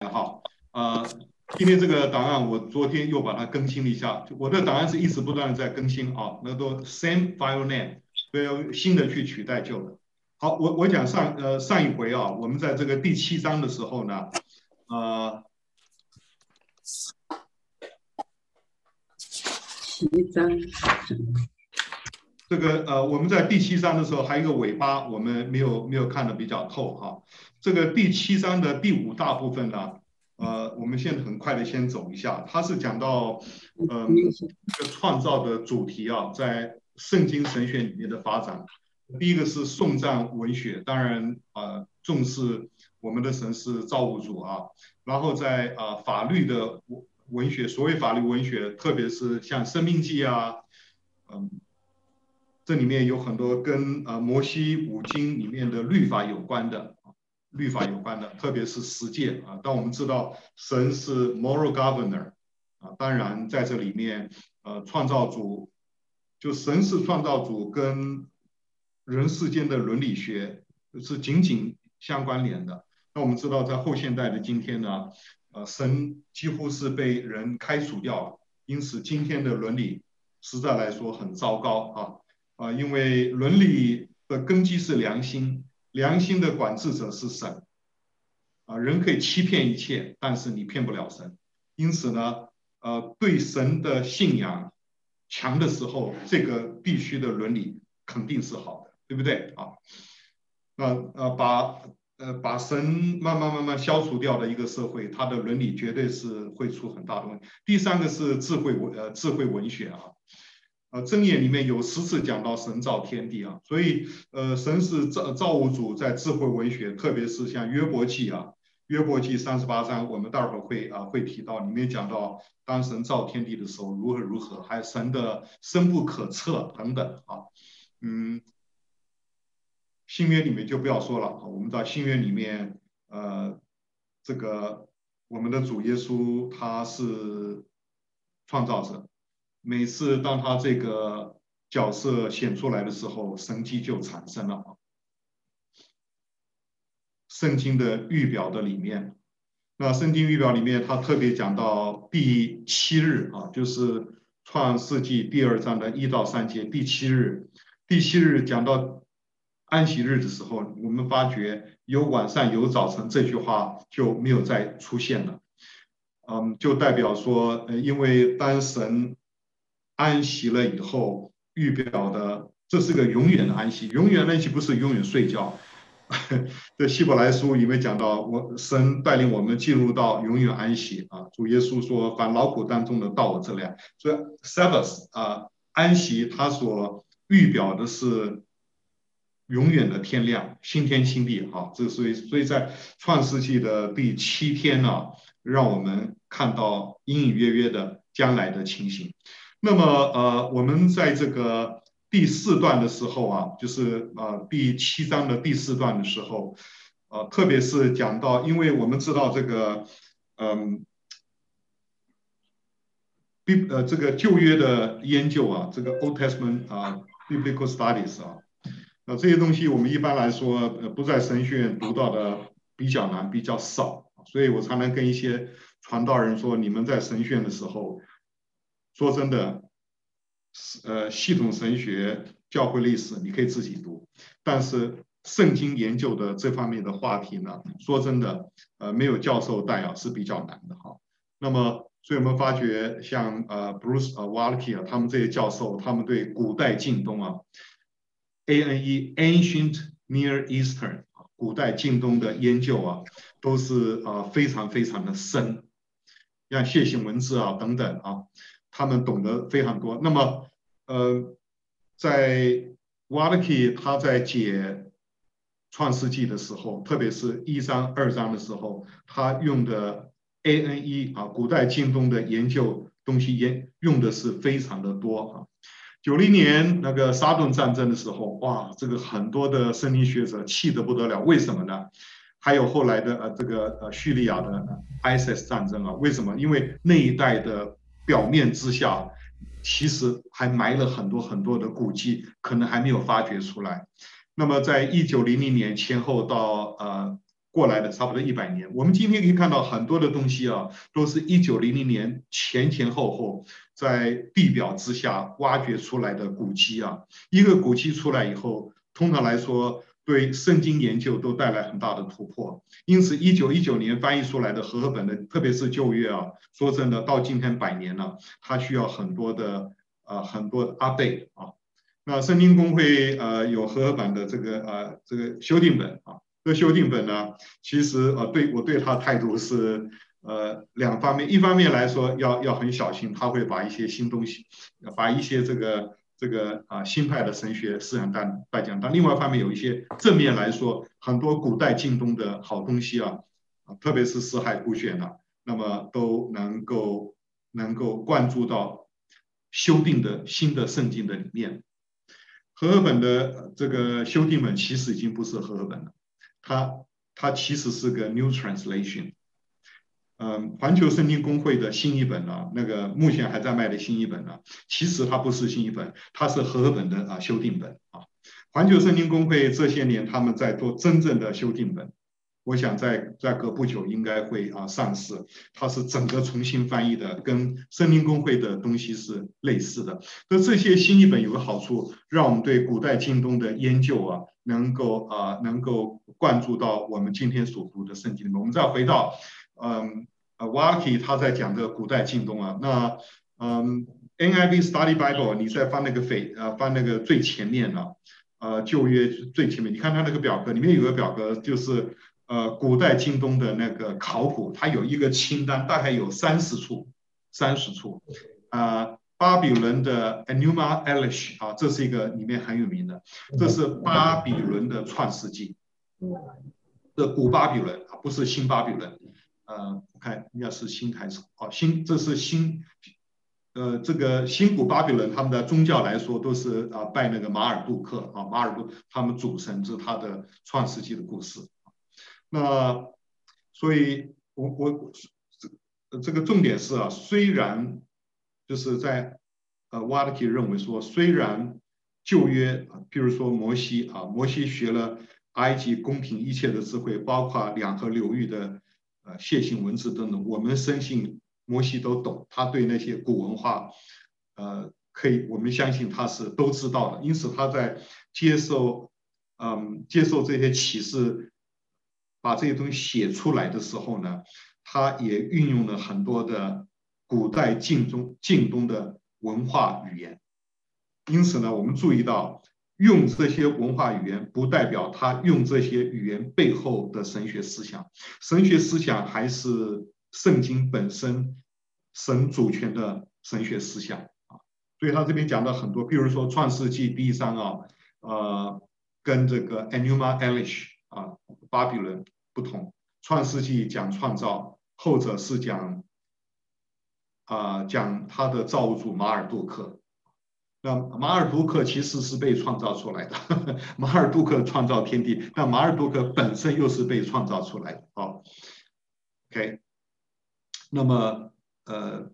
哈，呃，今天这个档案我昨天又把它更新了一下，我的档案是一直不断的在更新啊，那都 same file name，所以要新的去取代旧的。好，我我讲上呃上一回啊，我们在这个第七章的时候呢，呃，七章，这个呃我们在第七章的时候还有一个尾巴，我们没有没有看的比较透哈。这个第七章的第五大部分呢，呃，我们现在很快的先走一下，它是讲到呃创造的主题啊，在圣经神学里面的发展。第一个是颂赞文学，当然、呃、重视我们的神是造物主啊。然后在啊、呃、法律的文学，所谓法律文学，特别是像《申命记》啊，嗯，这里面有很多跟啊、呃、摩西五经里面的律法有关的，律法有关的，特别是十诫啊。当我们知道神是 moral governor 啊，当然在这里面呃创造主就神是创造主跟人世间的伦理学是紧紧相关联的。那我们知道，在后现代的今天呢，呃，神几乎是被人开除掉了，因此今天的伦理实在来说很糟糕啊啊！因为伦理的根基是良心，良心的管制者是神啊。人可以欺骗一切，但是你骗不了神。因此呢，呃，对神的信仰强的时候，这个必须的伦理肯定是好的。对不对啊？那呃把呃把神慢慢慢慢消除掉的一个社会，它的伦理绝对是会出很大的问题。第三个是智慧文呃智慧文学啊，呃箴言里面有十次讲到神造天地啊，所以呃神是造造物主，在智慧文学，特别是像约伯记啊，约伯记三十八章，我们待会儿会啊会提到，里面讲到当神造天地的时候如何如何，还有神的深不可测等等啊，嗯。新约里面就不要说了，我们在新约里面，呃，这个我们的主耶稣他是创造者，每次当他这个角色显出来的时候，神迹就产生了。圣经的预表的里面，那圣经预表里面，他特别讲到第七日啊，就是创世纪第二章的一到三节，第七日，第七日讲到。安息日的时候，我们发觉有晚上有早晨这句话就没有再出现了，嗯，就代表说，呃因为当神安息了以后，预表的这是个永远的安息，永远的安息不是永远睡觉。这希伯来书里面讲到，我神带领我们进入到永远安息啊，主耶稣说，凡劳苦当中的到我这里，所以 Sabbath 啊，安息它所预表的是。永远的天亮，新天新地，啊，这所以所以在创世纪的第七天呢、啊，让我们看到隐隐约约的将来的情形。那么，呃，我们在这个第四段的时候啊，就是呃第七章的第四段的时候，呃，特别是讲到，因为我们知道这个，嗯，b 呃这个旧约的研究啊，这个 Old Testament 啊，Biblical Studies 啊。那这些东西我们一般来说，呃，不在神学院读到的比较难，比较少，所以我常常跟一些传道人说，你们在神学院的时候，说真的，呃，系统神学、教会历史你可以自己读，但是圣经研究的这方面的话题呢，说真的，呃，没有教授带啊是比较难的哈。那么，所以我们发觉像呃，Bruce 呃，Walke 啊，他们这些教授，他们对古代近东啊。A N E Ancient Near Eastern 啊，古代近东的研究啊，都是啊非常非常的深，像楔形文字啊等等啊，他们懂得非常多。那么呃，在 Waltke 他在解创世纪的时候，特别是一章二章的时候，他用的 A N E 啊，古代京东的研究东西研用的是非常的多啊。九零年那个沙顿战争的时候，哇，这个很多的森林学者气得不得了。为什么呢？还有后来的呃这个呃叙利亚的 ISIS 战争啊，为什么？因为那一代的表面之下，其实还埋了很多很多的古迹，可能还没有发掘出来。那么在一九零零年前后到呃过来的差不多一百年。我们今天可以看到很多的东西啊，都是一九零零年前前后后在地表之下挖掘出来的古迹啊。一个古迹出来以后，通常来说对圣经研究都带来很大的突破。因此，一九一九年翻译出来的和合本的，特别是旧约啊，说真的，到今天百年了，它需要很多的呃很多的 update 啊。那圣经公会呃有和合版的这个呃这个修订本啊。这个修订本呢，其实呃，对我对他态度是呃两方面，一方面来说要要很小心，他会把一些新东西，把一些这个这个啊新派的神学思想带带讲，但另外一方面有一些正面来说，很多古代近东的好东西啊，啊特别是四海古卷啊，那么都能够能够灌注到修订的新的圣经的里面。和合本的这个修订本其实已经不是和合本了。它它其实是个 New Translation，嗯，环球圣经公会的新译本呢，那个目前还在卖的新译本呢，其实它不是新译本，它是和合本的啊修订本啊。环球圣经公会这些年他们在做真正的修订本，我想在在隔不久应该会啊上市，它是整个重新翻译的，跟圣经公会的东西是类似的。那这些新译本有个好处，让我们对古代近东的研究啊。能够啊、能够灌注到我们今天所读的圣经里面。我们再回到，嗯，呃，Walker 他在讲的古代近东啊，那嗯，NIV Study Bible，你在翻那个扉，呃，翻那个最前面呢，呃，旧约最前面，你看它那个表格里面有个表格，就是呃，古代近东的那个考古，它有一个清单，大概有三十处，三十处，啊、巴比伦的 Enuma Elish 啊，这是一个里面很有名的，这是巴比伦的创世纪，这古巴比伦啊，不是新巴比伦，呃，我看应该是新开始，哦，新这是新，呃，这个新古巴比伦他们的宗教来说都是啊拜那个马尔杜克啊，马尔杜他们主神是他的创世纪的故事，那所以我我这个重点是啊，虽然。就是在，呃，瓦特基认为说，虽然旧约，比如说摩西啊，摩西学了埃及公平一切的智慧，包括两河流域的呃楔形文字等等，我们深信摩西都懂，他对那些古文化，呃，可以，我们相信他是都知道的。因此他在接受，嗯，接受这些启示，把这些东西写出来的时候呢，他也运用了很多的。古代近中近东的文化语言，因此呢，我们注意到用这些文化语言，不代表他用这些语言背后的神学思想。神学思想还是圣经本身神主权的神学思想啊。所以他这边讲了很多，比如说《创世纪》第一章啊，呃，跟这个 Enuma Elish 啊，巴比伦不同，《创世纪》讲创造，后者是讲。啊、讲他的造物主马尔杜克，那马尔杜克其实是被创造出来的，马尔杜克创造天地，但马尔杜克本身又是被创造出来的。好，OK，那么呃，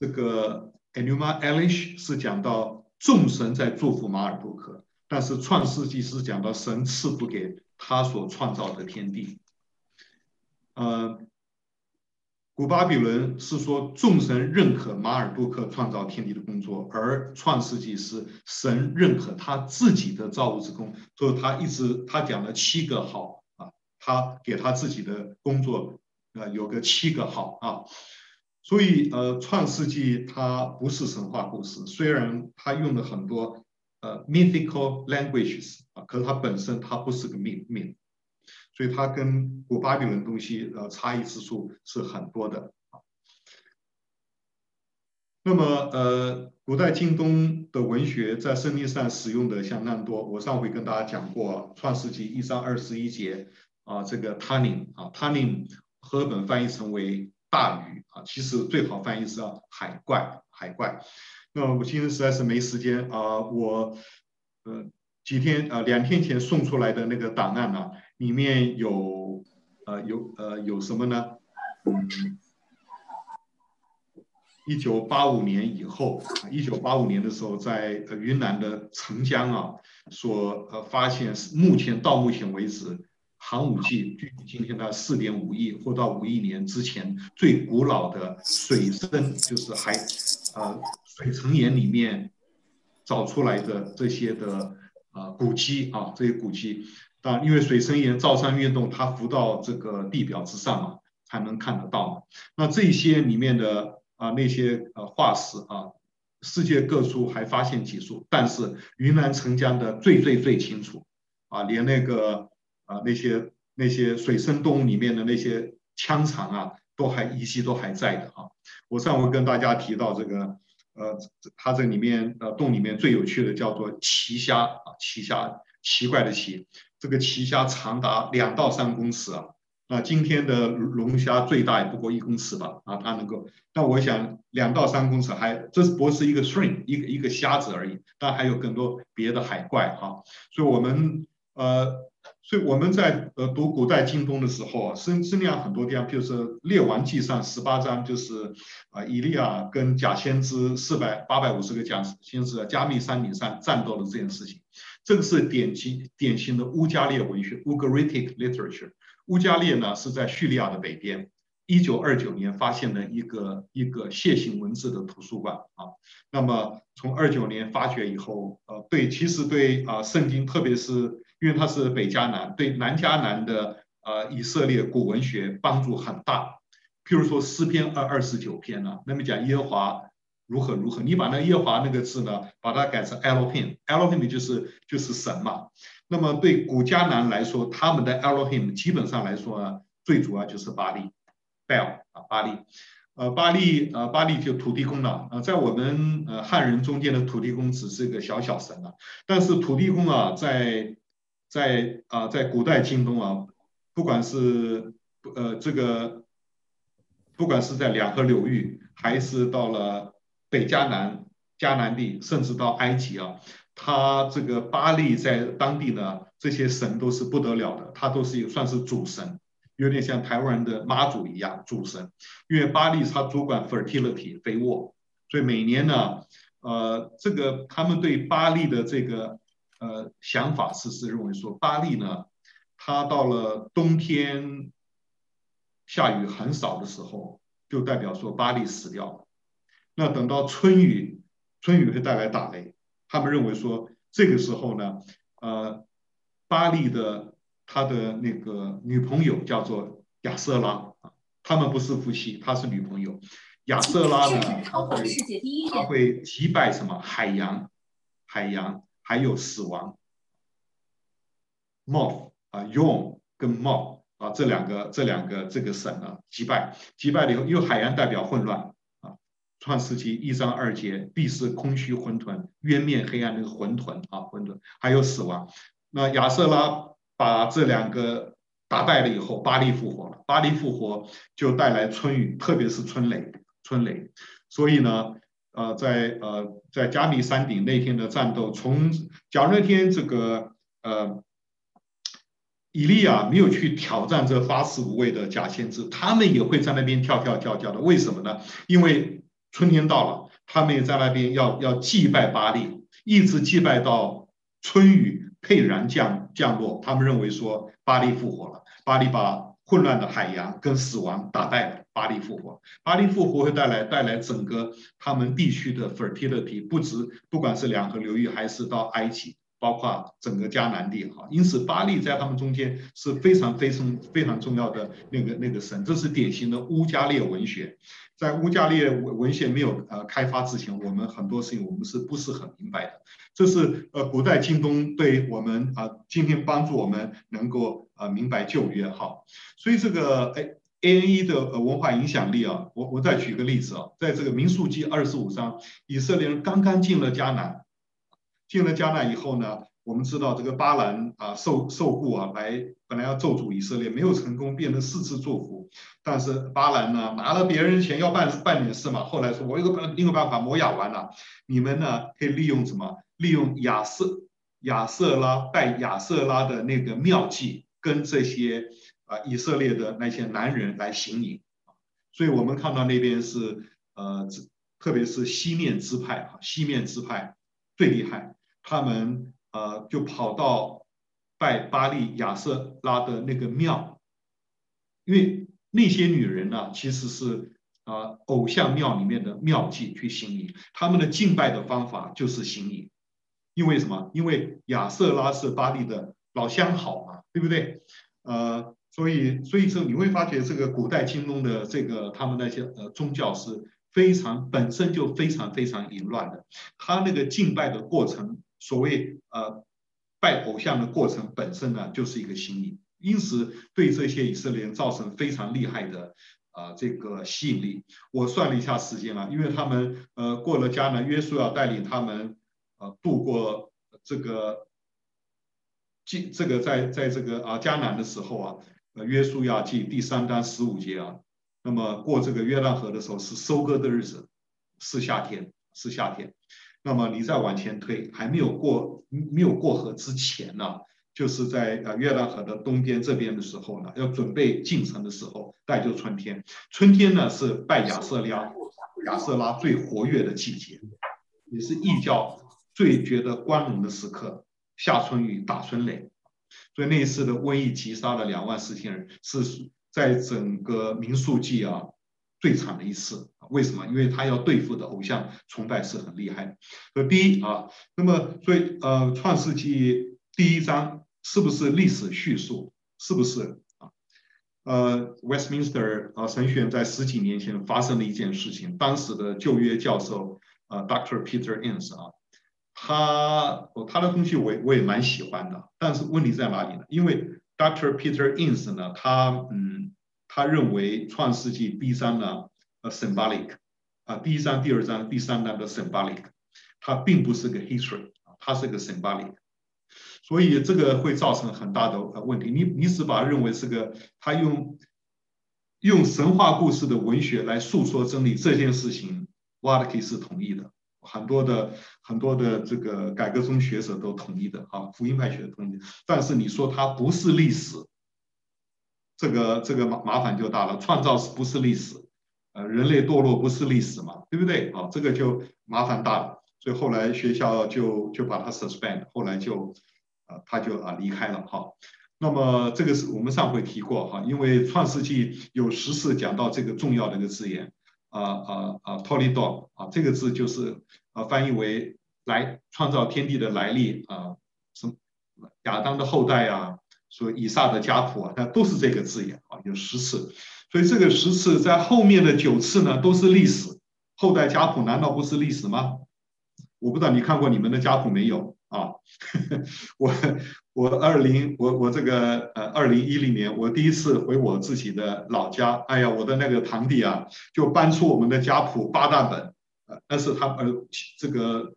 这个 Enuma Elish 是讲到众神在祝福马尔杜克，但是创世纪是讲到神赐福给他所创造的天地，呃。古巴比伦是说众神认可马尔杜克创造天地的工作，而创世纪是神认可他自己的造物之功，所以他一直他讲了七个好啊，他给他自己的工作呃有个七个好啊，所以呃创世纪它不是神话故事，虽然他用了很多呃 mythical languages 啊，可是它本身它不是个 myth myth。所以它跟古巴比伦东西呃差异之处是很多的。那么呃，古代近东的文学在圣经上使用的相当多。我上回跟大家讲过，《创世纪》一章二十一节啊，这个 Tannim 啊，Tannim 和本翻译成为大鱼啊，其实最好翻译是海怪，海怪。那我今天实在是没时间啊，我呃几天啊两天前送出来的那个档案呢，里面有，呃，有，呃，有什么呢？嗯，一九八五年以后，一九八五年的时候，在云南的澄江啊，所呃发现，目前到目前为止寒武纪，距今天的四点五亿或到五亿年之前最古老的水生，就是海呃水层岩里面找出来的这些的呃古迹啊，这些古迹。啊，因为水生岩造山运动，它浮到这个地表之上嘛，才能看得到嘛。那这些里面的啊那些呃化石啊，世界各处还发现几处，但是云南澄江的最最最清楚啊，连那个啊那些那些水生动物里面的那些腔肠啊，都还遗迹都还在的啊。我上回跟大家提到这个呃，它这里面呃洞里面最有趣的叫做奇虾啊，奇虾奇怪的奇。这个奇虾长达两到三公尺啊，那今天的龙虾最大也不过一公尺吧啊，它能够，但我想两到三公尺还这不是一个 shrimp 一个一个虾子而已，但还有更多别的海怪哈，所以我们呃，所以我们在呃读古代经东的时候啊，生生量很多地方，譬如说《列王纪》上十八章就是啊，以利亚跟假先知四百八百五十个假先知在加密山顶上战斗的这件事情。这个是典型典型的乌加列文学 （Ugaritic literature）。乌加列呢是在叙利亚的北边，一九二九年发现了一个一个楔形文字的图书馆啊。那么从二九年发掘以后，呃，对，其实对啊，圣经，特别是因为它是北迦南，对南迦南的呃以色列古文学帮助很大。譬如说诗篇二二十九篇呢，那么讲耶和华。如何如何？你把那耶华那个字呢，把它改成 Elohim，Elohim 就是就是神嘛。那么对古迦南来说，他们的 Elohim 基本上来说呢，最主要就是巴力，Baal 啊，巴力，呃，巴力呃，巴力就土地公了啊。在我们呃汉人中间的土地公只是一个小小神啊，但是土地公啊，在在啊，在古代京东啊，不管是呃这个，不管是在两河流域，还是到了。北迦南、迦南地，甚至到埃及啊，他这个巴力在当地呢，这些神都是不得了的，他都是有算是主神，有点像台湾人的妈祖一样主神。因为巴力他主管 fertility 肥沃，所以每年呢，呃，这个他们对巴力的这个呃想法是是认为说，巴力呢，他到了冬天下雨很少的时候，就代表说巴力死掉了。那等到春雨，春雨会带来打雷。他们认为说，这个时候呢，呃，巴力的他的那个女朋友叫做亚瑟拉啊，他们不是夫妻，她是女朋友。亚瑟拉呢，他会他会击败什么海洋，海洋还有死亡。Moth 啊，Yom 跟 Moth 啊，这两个这两个这个神啊，击败击败了以后，因为海洋代表混乱。创世纪一章二节，地是空虚混沌，渊面黑暗，那个混沌啊，混沌，还有死亡。那亚瑟拉把这两个打败了以后，巴黎复活了。巴黎复活就带来春雨，特别是春雷，春雷。所以呢，呃，在呃在加密山顶那天的战斗，从假如那天这个呃以利亚没有去挑战这八十五位的假先知，他们也会在那边跳跳跳跳的。为什么呢？因为春天到了，他们也在那边要要祭拜巴力，一直祭拜到春雨沛然降降落。他们认为说巴力复活了，巴力把混乱的海洋跟死亡打败了，巴力复活。巴力复活会带来带来整个他们地区的 fertility，不止不管是两河流域还是到埃及。包括整个迦南地哈，因此巴力在他们中间是非常非常非常重要的那个那个神，这是典型的乌加列文学。在乌加列文文献没有呃开发之前，我们很多事情我们是不是很明白的？这是呃古代京东对我们啊今天帮助我们能够呃明白旧约哈。所以这个哎 ANE 的文化影响力啊，我我再举个例子啊，在这个民数记二十五章，以色列人刚刚进了迦南。进了迦南以后呢，我们知道这个巴兰啊受受雇啊来，本来要咒诅以色列，没有成功，变成四次祝福。但是巴兰呢拿了别人钱要办办点事嘛，后来说我有个办另个办法，摩亚完了，你们呢可以利用什么？利用亚瑟亚瑟拉拜亚瑟拉的那个妙计，跟这些啊以色列的那些男人来行淫。所以我们看到那边是呃，特别是西面支派啊，西面支派最厉害。他们呃就跑到拜巴利亚瑟拉的那个庙，因为那些女人呢，其实是啊偶像庙里面的庙妓去行淫，他们的敬拜的方法就是行淫，因为什么？因为亚瑟拉是巴利的老相好嘛，对不对？呃，所以所以说你会发觉这个古代中东的这个他们那些呃宗教是非常本身就非常非常淫乱的，他那个敬拜的过程，所谓呃。拜偶像的过程本身呢，就是一个行淫，因此对这些以色列人造成非常厉害的啊、呃、这个吸引力。我算了一下时间啊，因为他们呃过了迦南，约书亚带领他们呃度过这个进这个在在这个啊迦南的时候啊，呃约书亚记第三章十五节啊，那么过这个约旦河的时候是收割的日子，是夏天，是夏天。那么你再往前推，还没有过没有过河之前呢，就是在呃约旦河的东边这边的时候呢，要准备进城的时候，那就春天。春天呢是拜亚瑟拉亚瑟拉最活跃的季节，也是异教最觉得光荣的时刻。夏春雨，打春雷，所以那一次的瘟疫击杀了两万四千人，是在整个民数记啊最惨的一次。为什么？因为他要对付的偶像崇拜是很厉害的。所以第一啊，那么所以呃，《创世纪》第一章是不是历史叙述？是不是啊？呃，Westminster 啊神学院在十几年前发生了一件事情，当时的旧约教授啊，Dr. Peter Enns 啊，他他的东西我我也蛮喜欢的，但是问题在哪里呢？因为 Dr. Peter Enns 呢，他嗯，他认为《创世纪》第一章呢。symbolic 啊，第一章、第二章、第三章的 symbolic，它并不是个 history 啊，它是个 symbolic，所以这个会造成很大的问题。你你只把认为是个他用用神话故事的文学来诉说真理这件事情，Waltke 是同意的，很多的很多的这个改革宗学者都同意的啊，福音派学者同意。但是你说它不是历史，这个这个麻麻烦就大了，创造是不是历史？呃，人类堕落不是历史嘛，对不对？啊，这个就麻烦大了，所以后来学校就就把他 suspend，后来就，啊，他就啊离开了哈。那么这个是我们上回提过哈，因为创世纪有十次讲到这个重要的一个字眼，啊啊啊，Toledot 啊，这个字就是啊翻译为来创造天地的来历啊，什么亚当的后代啊，说以撒的家谱啊，它都是这个字眼啊，有十次。所以这个十次在后面的九次呢，都是历史。后代家谱难道不是历史吗？我不知道你看过你们的家谱没有啊？我我二零我我这个呃二零一零年我第一次回我自己的老家，哎呀，我的那个堂弟啊，就搬出我们的家谱八大本，呃，那是他呃这个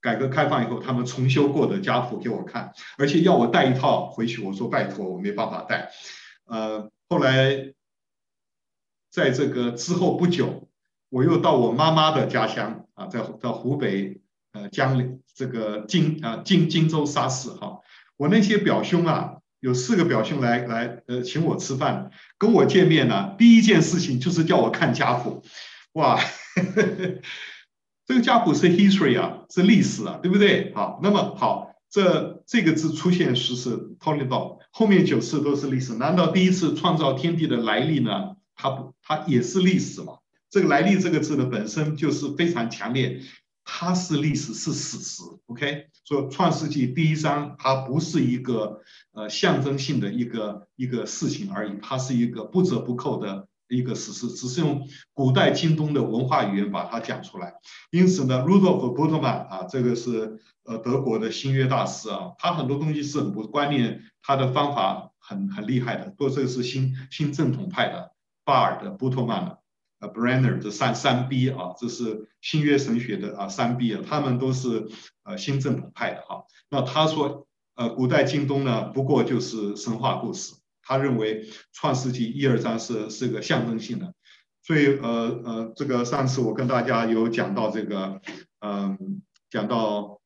改革开放以后他们重修过的家谱给我看，而且要我带一套回去，我说拜托，我没办法带。呃，后来。在这个之后不久，我又到我妈妈的家乡啊，在在湖北呃江陵这个荆啊荆荆州沙市哈，我那些表兄啊，有四个表兄来来呃请我吃饭，跟我见面呢，第一件事情就是叫我看家谱，哇，这个家谱是 history 啊，是历史啊，对不对？好，那么好，这这个字出现十次，Toledot，后面九次都是历史，难道第一次创造天地的来历呢？它不，它也是历史嘛。这个“来历”这个字呢，本身就是非常强烈，它是历史，是史实。OK，所以《创世纪》第一章它不是一个呃象征性的一个一个事情而已，它是一个不折不扣的一个史实，只是用古代京东的文化语言把它讲出来。因此呢，Rudolf Bultmann 啊，这个是呃德国的新约大师啊，他很多东西是很不观念，他的方法很很厉害的，不过这个是新新正统派的。巴尔的布特曼的，呃，Brenner 的三三 B 啊，这是新约神学的啊三 B 啊，他们都是呃新正统派的哈。那他说，呃，古代京东呢，不过就是神话故事。他认为创世纪一二章是是个象征性的，所以呃呃，这个上次我跟大家有讲到这个，嗯，讲到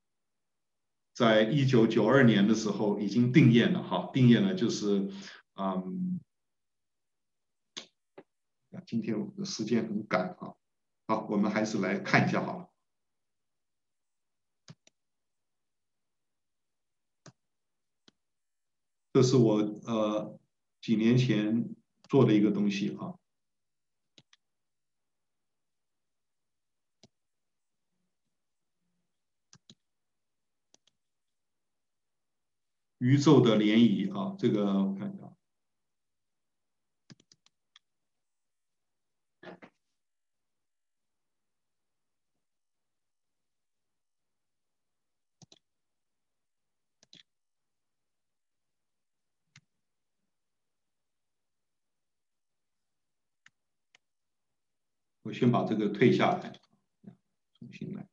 在一九九二年的时候已经定验了哈，定验了就是嗯。今天我的时间很赶啊，好，我们还是来看一下好了。这是我呃几年前做的一个东西啊。宇宙的涟漪啊，这个我看一下。先把这个退下来，重新来。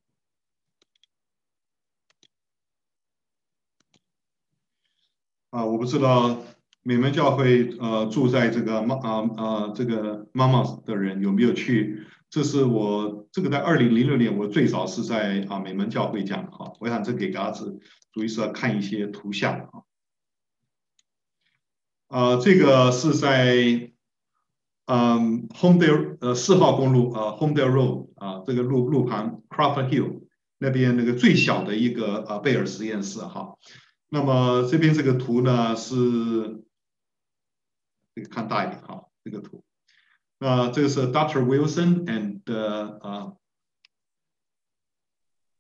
啊，我不知道美门教会呃住在这个妈啊啊这个妈妈的人有没有去？这是我这个在二零零六年我最早是在啊美门教会讲的啊，我想这给大家子主意是要看一些图像啊。啊，这个是在嗯 Homedale 呃四号公路啊 Homedale Road 啊这个路路旁 Crawford Hill 那边那个最小的一个啊贝尔实验室哈。那么这边这个图呢是，这个看大一点哈，这个图，那这个是 Dr. Wilson and 呃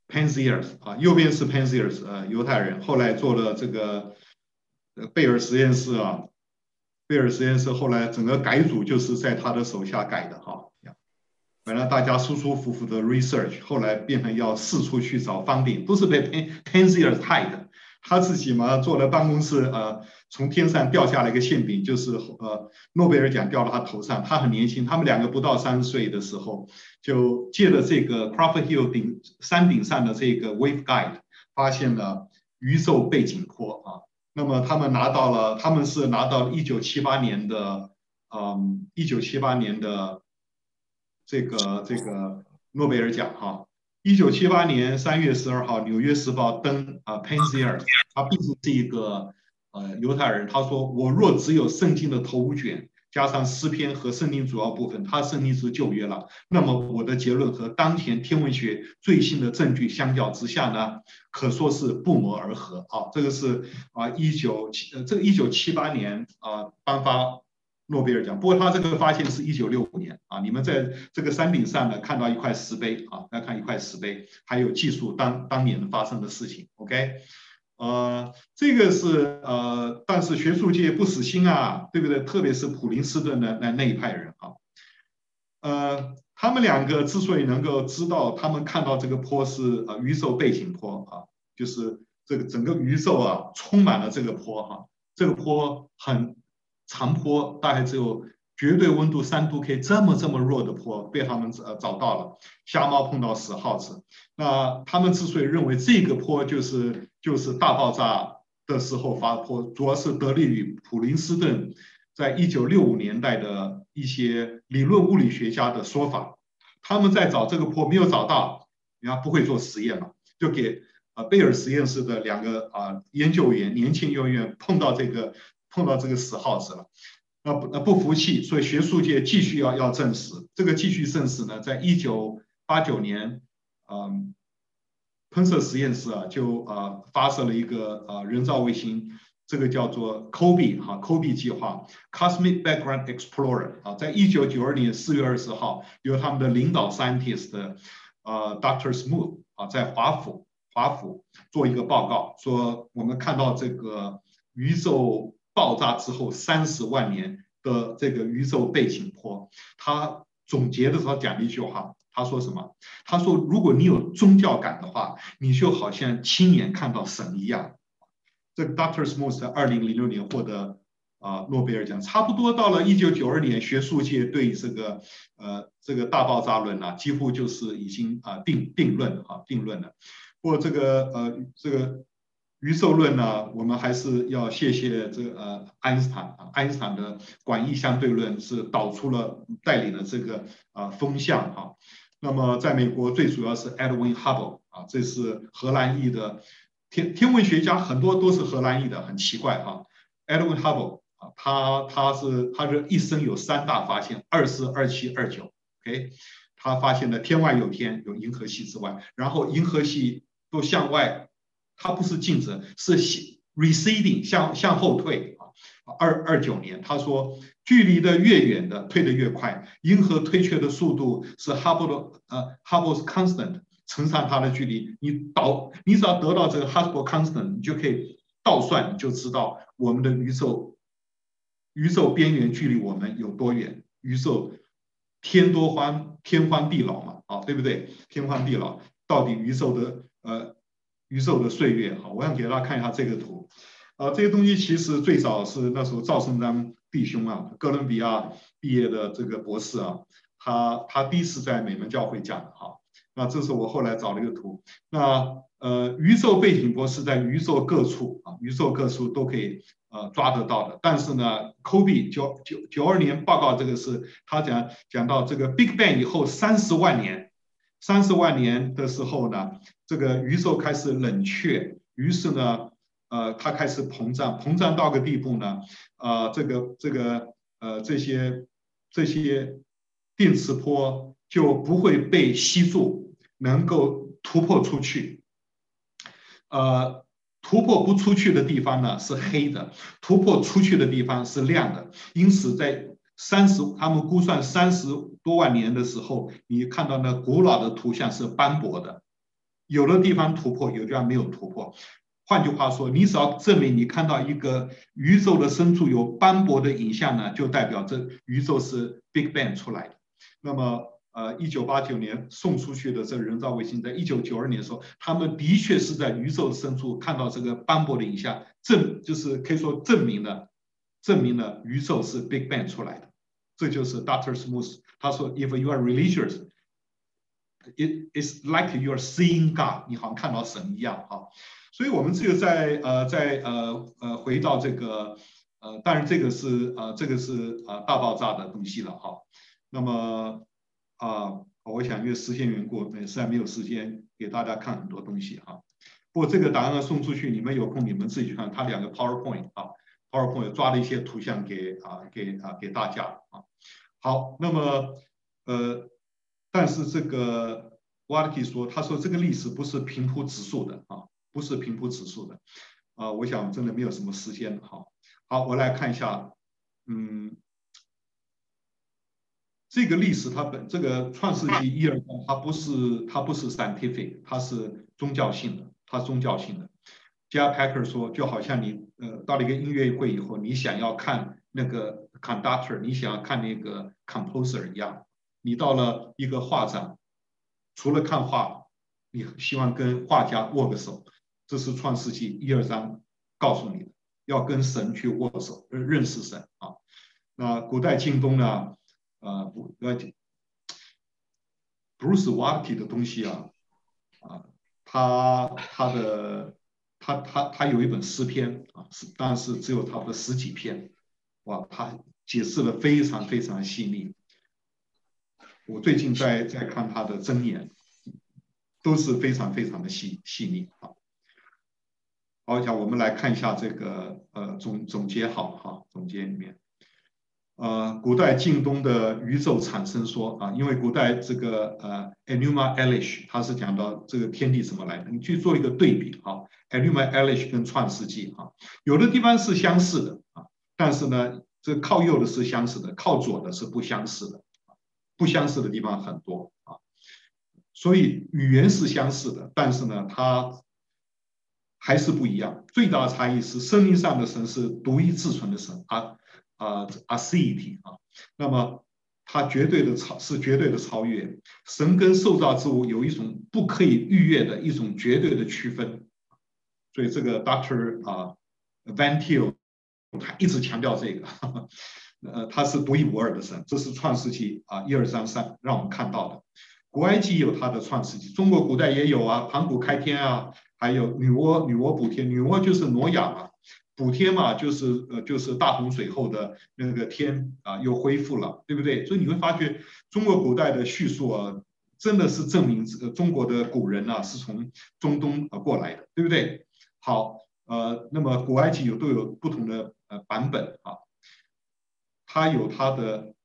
Panziers 啊，右边是 Panziers 呃犹太人，后来做了这个贝尔实验室啊，贝尔实验室后来整个改组就是在他的手下改的哈，本来大家舒舒服服的 research，后来变成要四处去找 funding，都是被 Panziers 害的。他自己嘛，坐在办公室，呃，从天上掉下来一个馅饼，就是呃，诺贝尔奖掉到他头上。他很年轻，他们两个不到三十岁的时候，就借了这个 Crawford Hill 顶山顶上的这个 waveguide，发现了宇宙背景波啊。那么他们拿到了，他们是拿到一九七八年的，嗯，一九七八年的这个这个诺贝尔奖哈。一九七八年三月十二号，《纽约时报》登啊，Panzier，他并不是一个呃犹太人。他说：“我若只有圣经的头五卷，加上诗篇和圣经主要部分，他圣经是旧约了。那么我的结论和当前天文学最新的证据相较之下呢，可说是不谋而合啊。”这个是啊，一九七，这个一九七八年啊颁发。诺贝尔奖，不过他这个发现是一九六五年啊。你们在这个山顶上呢，看到一块石碑啊，来看一块石碑，还有记述当当年发生的事情。OK，呃，这个是呃，但是学术界不死心啊，对不对？特别是普林斯顿的那那一派人啊，呃，他们两个之所以能够知道，他们看到这个坡是呃宇宙背景坡啊，就是这个整个宇宙啊充满了这个坡哈，这个坡很。长坡大概只有绝对温度三度 K 这么这么弱的坡被他们呃找到了，瞎猫碰到死耗子。那他们之所以认为这个坡就是就是大爆炸的时候发波，主要是得力于普林斯顿在一九六五年代的一些理论物理学家的说法。他们在找这个波没有找到，人家不会做实验嘛，就给呃贝尔实验室的两个啊研究员年轻研究员碰到这个。碰到这个死耗子了，那不那不服气，所以学术界继续要要证实。这个继续证实呢，在一九八九年，嗯，喷射实验室啊，就啊发射了一个啊人造卫星，这个叫做 COBE 哈 COBE 计划 Cosmic Background Explorer 啊，在一九九二年四月二十号，由他们的领导 scientist 啊 Dr. Smooth 啊，在华府华府做一个报告，说我们看到这个宇宙。爆炸之后三十万年的这个宇宙背景波，他总结的时候讲了一句话，他说什么？他说：“如果你有宗教感的话，你就好像亲眼看到神一样。”这个 Dr. Smoot 在二零零六年获得啊诺贝尔奖，差不多到了一九九二年，学术界对这个呃这个大爆炸论啊，几乎就是已经啊定定论啊定论了。不过这个呃这个。宇宙论呢，我们还是要谢谢这个呃爱因斯坦啊，爱因斯坦的广义相对论是导出了带领了这个啊风向哈。那么在美国最主要是 Edwin Hubble 啊，这是荷兰裔的天天文学家，很多都是荷兰裔的，很奇怪哈。Edwin Hubble 啊，他他是他的一生有三大发现：二四、二七、二九。OK，他发现了天外有天，有银河系之外，然后银河系都向外。它不是静止，是 receding 向向后退啊，二二九年，他说距离的越远的退得越快，银河退却的速度是哈勃的呃 Hubble's constant 乘上它的距离，你导你只要得到这个 Hubble constant，你就可以倒算，你就知道我们的宇宙宇宙边缘距离我们有多远，宇宙天多宽天荒地老嘛，啊对不对？天荒地老，到底宇宙的呃。宇宙的岁月，好，我想给大家看一下这个图，啊，这些东西其实最早是那时候赵圣章弟兄啊，哥伦比亚毕业的这个博士啊，他他第一次在美门教会讲的哈，那这是我后来找了一个图，那呃，宇宙背景波是在宇宙各处啊，宇宙各处都可以呃抓得到的，但是呢，Kobe 九九九二年报告这个是他讲讲到这个 Big Bang 以后三十万年。三十万年的时候呢，这个宇宙开始冷却，于是呢，呃，它开始膨胀，膨胀到个地步呢，呃，这个这个呃这些这些电磁波就不会被吸住，能够突破出去。呃，突破不出去的地方呢是黑的，突破出去的地方是亮的，因此在。三十，他们估算三十多万年的时候，你看到那古老的图像是斑驳的，有的地方突破，有的地方没有突破。换句话说，你只要证明你看到一个宇宙的深处有斑驳的影像呢，就代表这宇宙是 Big Bang 出来的。那么，呃，一九八九年送出去的这人造卫星，在一九九二年的时候，他们的确是在宇宙深处看到这个斑驳的影像，证就是可以说证明了，证明了宇宙是 Big Bang 出来的。这就是 Dr. Smooth 他说，If you are religious, it is like you are seeing God，你好像看到神一样啊。所以，我们只有在呃在呃呃回到这个呃，当然这个是呃这个是呃大爆炸的东西了哈。那么啊，我想因为时间缘故，实在没有时间给大家看很多东西哈。不过这个答案送出去，你们有空你们自己去看，它两个 PowerPoint 啊，PowerPoint 抓了一些图像给啊给啊给大家啊。好，那么，呃，但是这个 Waltke 说，他说这个历史不是平铺直述的啊，不是平铺指数的，啊，我想真的没有什么时间哈。好，我来看一下，嗯，这个历史它本这个创世纪一二章，它不是它不是 scientific，它是宗教性的，它宗教性的。J.I. Packer 说，就好像你呃到了一个音乐会以后，你想要看那个。Conductor，你想要看那个 composer 一样，你到了一个画展，除了看画，你希望跟画家握个手，这是创世纪一二章告诉你的，要跟神去握手，认识神啊。那古代近东呢？呃，呃，Bruce w a l k e 的东西啊，啊，他他的他他他有一本诗篇啊，是但是只有他的十几篇。哇，他解释的非常非常细腻。我最近在在看他的箴言，都是非常非常的细细腻啊。好，我们来看一下这个呃总总结好哈，总结里面，呃，古代近东的宇宙产生说啊，因为古代这个呃 Enuma Elish 他是讲到这个天地怎么来的，你去做一个对比啊，Enuma Elish 跟创世纪啊，有的地方是相似的啊。但是呢，这靠右的是相似的，靠左的是不相似的，不相似的地方很多啊。所以语言是相似的，但是呢，它还是不一样。最大的差异是，生命上的神是独一自存的神啊啊，aseity 啊。那么它绝对的超是绝对的超越。神跟受造之物有一种不可以逾越的一种绝对的区分。所以这个 Doctor 啊，Van Til。他一直强调这个，呃，他是独一无二的神，这是创世纪啊一二三三让我们看到的。古埃及有他的创世纪，中国古代也有啊，盘古开天啊，还有女娲女娲补天，女娲就是挪亚嘛，补天嘛就是呃就是大洪水后的那个天啊又恢复了，对不对？所以你会发觉中国古代的叙述啊，真的是证明这个中国的古人啊是从中东啊过来的，对不对？好，呃，那么古埃及有都有不同的。呃，版本啊，它有它的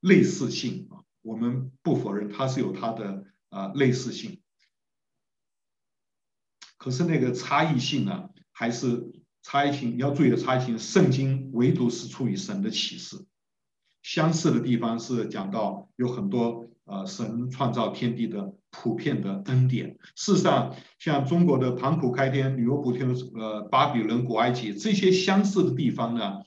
类似性啊，我们不否认它是有它的啊类似性，可是那个差异性呢，还是差异性你要注意的差异性，圣经唯独是出于神的启示，相似的地方是讲到有很多呃神创造天地的普遍的恩典。事实上，像中国的盘古开天、女娲补天、呃巴比伦、古埃及这些相似的地方呢，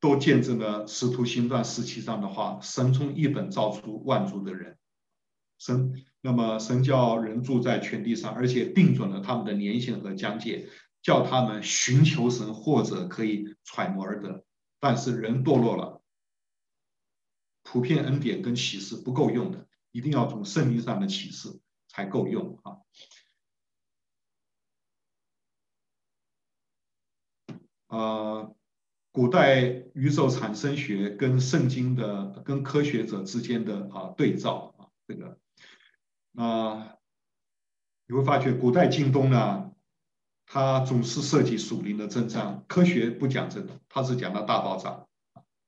都见证了使徒行传十七章的话：神从一本造出万族的人，神那么神叫人住在全地上，而且定准了他们的年限和疆界。叫他们寻求神，或者可以揣摩而得，但是人堕落了，普遍恩典跟启示不够用的，一定要从圣经上的启示才够用啊。呃，古代宇宙产生学跟圣经的跟科学者之间的啊对照啊，这个啊，你会发觉古代京东呢。他总是涉及属灵的真相，科学不讲这个，他是讲到大爆炸，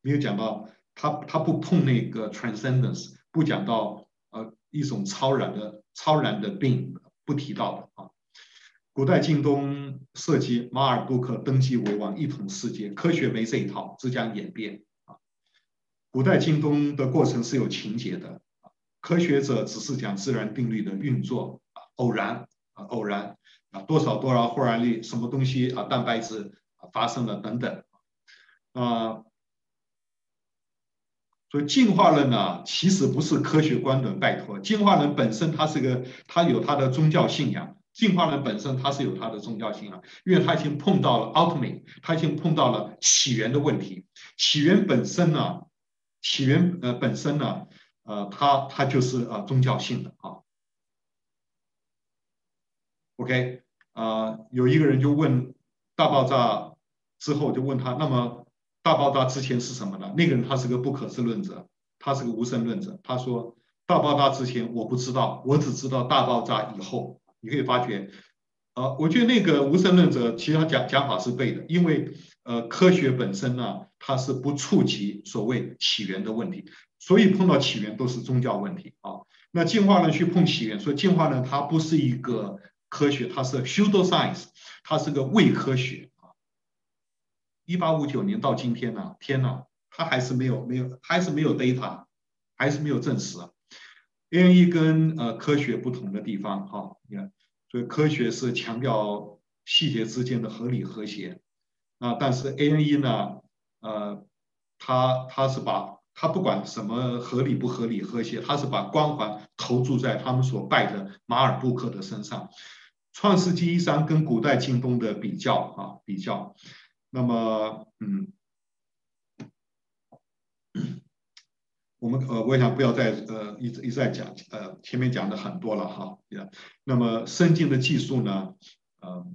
没有讲到他他不碰那个 transcendence，不讲到呃一种超然的超然的病，不提到的啊。古代京东涉及马尔杜克登基为王，一统世界，科学没这一套，只讲演变啊。古代京东的过程是有情节的，科学者只是讲自然定律的运作啊，偶然啊偶然。啊，多少多少忽然率，什么东西啊，蛋白质啊发生了等等，啊，所以进化论呢，其实不是科学观的，拜托，进化论本身它是个，它有它的宗教信仰，进化论本身它是有它的宗教信仰，因为它已经碰到了 ultimate，它已经碰到了起源的问题，起源本身呢，起源呃本身呢，呃，它它就是啊宗教性的啊。OK，啊、呃，有一个人就问大爆炸之后就问他，那么大爆炸之前是什么呢？那个人他是个不可知论者，他是个无神论者。他说大爆炸之前我不知道，我只知道大爆炸以后。你可以发觉，啊、呃，我觉得那个无神论者其实他讲讲法是对的，因为呃科学本身呢，它是不触及所谓起源的问题，所以碰到起源都是宗教问题啊。那进化论去碰起源，所以进化论它不是一个。科学，它是 pseudoscience，它是个伪科学啊。一八五九年到今天呢，天呐，它还是没有没有，还是没有 data，还是没有证实。ANE 跟呃科学不同的地方哈，你看，所以科学是强调细节之间的合理和谐啊，但是 ANE 呢，呃，它它是把它不管什么合理不合理和谐，它是把光环投注在他们所拜的马尔布克的身上。创世纪一章跟古代京东的比较啊，比较，那么嗯，我们呃，我想不要再呃一直一再讲呃前面讲的很多了哈，那么圣经的技术呢，呃，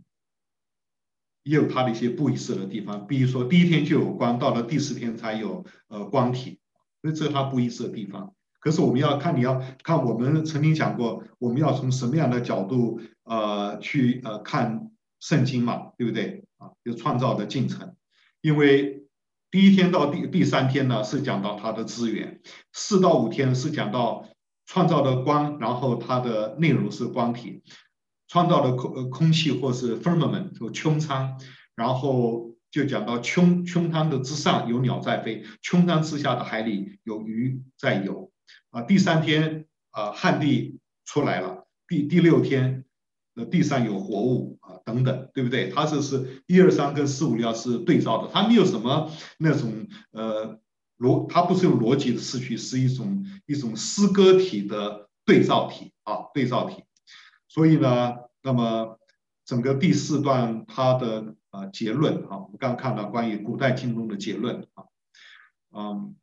也有它的一些不一致的地方，比如说第一天就有光，到了第四天才有呃光体，所以这是它不一致的地方。可是我们要看，你要看我们曾经讲过，我们要从什么样的角度呃去呃看圣经嘛，对不对啊？就创造的进程，因为第一天到第第三天呢是讲到它的资源，四到五天是讲到创造的光，然后它的内容是光体，创造的空空气或是 firmament 就穹苍，然后就讲到穹穹苍的之上有鸟在飞，穹苍之下的海里有鱼在游。啊，第三天啊，旱地出来了。第第六天，呃，地上有活物啊，等等，对不对？它这是一二三跟四五六是对照的，它没有什么那种呃逻，它不是用逻辑的次序，是一种一种诗歌体的对照体啊，对照体。所以呢，那么整个第四段它的啊结论啊，我们刚看到关于古代近东的结论啊，嗯。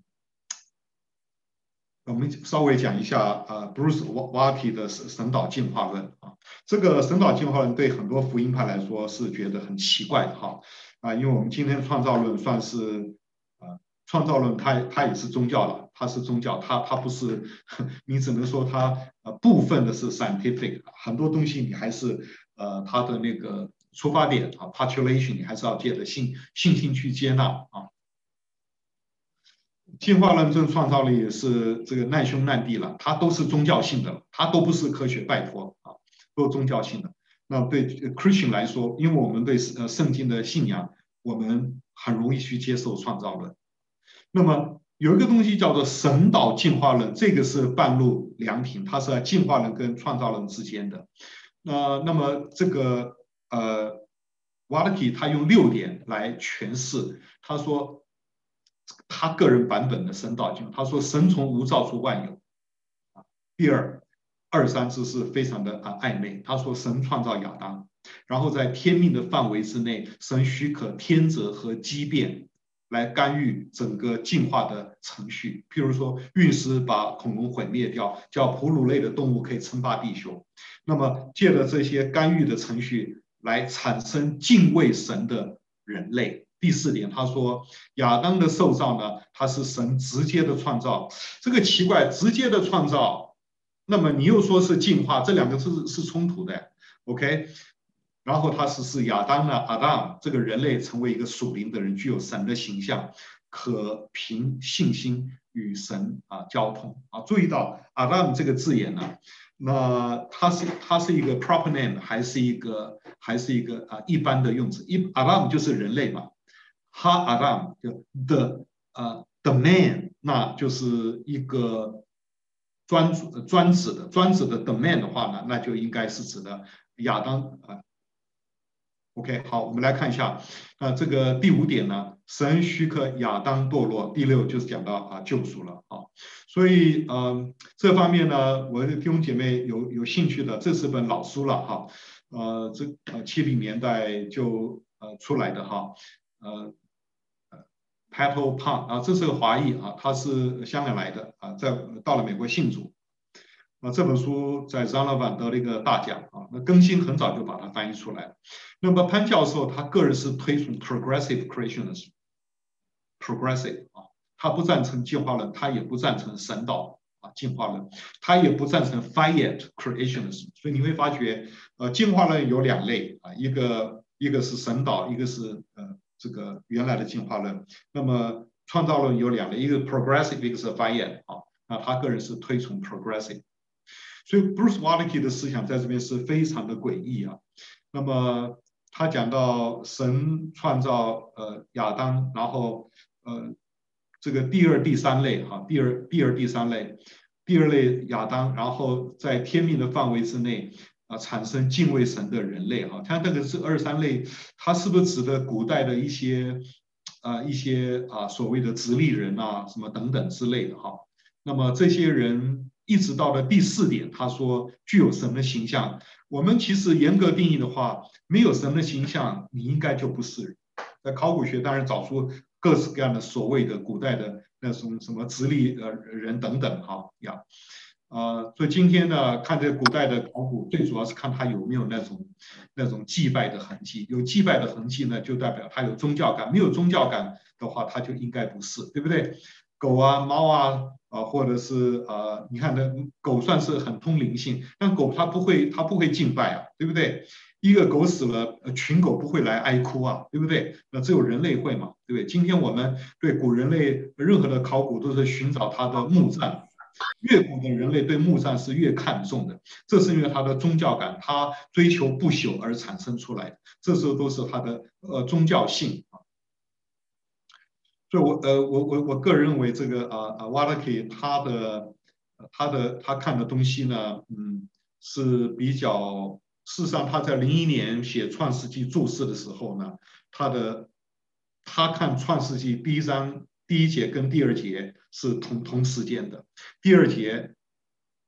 我们稍微讲一下啊，Bruce Waltke 的神神导进化论啊，这个神导进化论对很多福音派来说是觉得很奇怪的哈啊，因为我们今天创造论算是啊，创造论它它也是宗教了，它是宗教，它它不是，你只能说它呃部分的是 scientific，很多东西你还是呃它的那个出发点啊，population，你还是要借着信信心去接纳啊。进化论证创造力是这个难兄难弟了，它都是宗教性的，它都不是科学，拜托啊，都是宗教性的。那对 Christian 来说，因为我们对呃圣经的信仰，我们很容易去接受创造论。那么有一个东西叫做神导进化论，这个是半路良品，它是在进化论跟创造论之间的。那那么这个呃 w a l k i 他用六点来诠释，他说他个人版本的神道经，他说神从无造出万有。啊第二。二三之是非常的啊暧昧。他说神创造亚当，然后在天命的范围之内，神许可天择和畸变来干预整个进化的程序。譬如说，陨石把恐龙毁灭掉，叫哺乳类的动物可以称霸地球。那么借着这些干预的程序来产生敬畏神的人类。第四点，他说亚当的受造呢，他是神直接的创造。这个奇怪，直接的创造。那么你又说是进化，这两个字是冲突的，OK？然后他是是亚当呢，Adam 这个人类成为一个属灵的人，具有神的形象，可凭信心与神啊交通啊。注意到 Adam 这个字眼呢，那它是它是一个 proper name 还是一个还是一个啊一般的用词？一 Adam 就是人类嘛，哈 Adam 就 the 啊 the man，那就是一个。专指专指的专指的 the man 的话呢，那就应该是指的亚当啊。OK，好，我们来看一下啊，这个第五点呢，神许可亚当堕落。第六就是讲到啊救赎了啊。所以嗯、呃，这方面呢，我的弟兄姐妹有有兴趣的，这是本老书了哈。呃，这呃七零年代就呃出来的哈，呃。Petal Pan 啊，这是个华裔啊，他是香港来的啊，在到了美国信主啊。这本书在 Zanaban 得了一个大奖啊，那更新很早就把它翻译出来了。那么潘教授他个人是推崇 Progressive Creationism，Progressive 啊，他不赞成进化论，他也不赞成神导啊进化论，他也不赞成 Finite Creationism。所以你会发觉，呃，进化论有两类啊，一个一个是神导，一个是呃。这个原来的进化论，那么创造论有两类，一个 progressive，一个是 finite 啊。那他个人是推崇 progressive，所以 Bruce Waltke 的思想在这边是非常的诡异啊。那么他讲到神创造呃亚当，然后呃这个第二、第三类哈，第二、第二、第三类，第二类亚当，然后在天命的范围之内。啊，产生敬畏神的人类哈，他这个是二三类，他是不是指的古代的一些啊一些啊所谓的直立人啊什么等等之类的哈？那么这些人一直到了第四点，他说具有神的形象。我们其实严格定义的话，没有神的形象，你应该就不是人。在考古学当然找出各式各样的所谓的古代的那种什么直立呃人等等哈呀。呃，所以今天呢，看这古代的考古，最主要是看它有没有那种那种祭拜的痕迹。有祭拜的痕迹呢，就代表它有宗教感；没有宗教感的话，它就应该不是，对不对？狗啊、猫啊，啊、或者是呃，你看那狗算是很通灵性，但狗它不会，它不会敬拜啊，对不对？一个狗死了，群狗不会来哀哭啊，对不对？那只有人类会嘛，对不对？今天我们对古人类任何的考古都是寻找它的墓葬。越古的人类对墓葬是越看重的，这是因为它的宗教感，它追求不朽而产生出来的，这时候都是它的呃宗教性。所以我呃我我我个人认为这个啊啊瓦勒克他的他的他看的东西呢，嗯是比较，事实上他在零一年写创世纪注释的时候呢，他的他看创世纪第一章。第一节跟第二节是同同时间的，第二节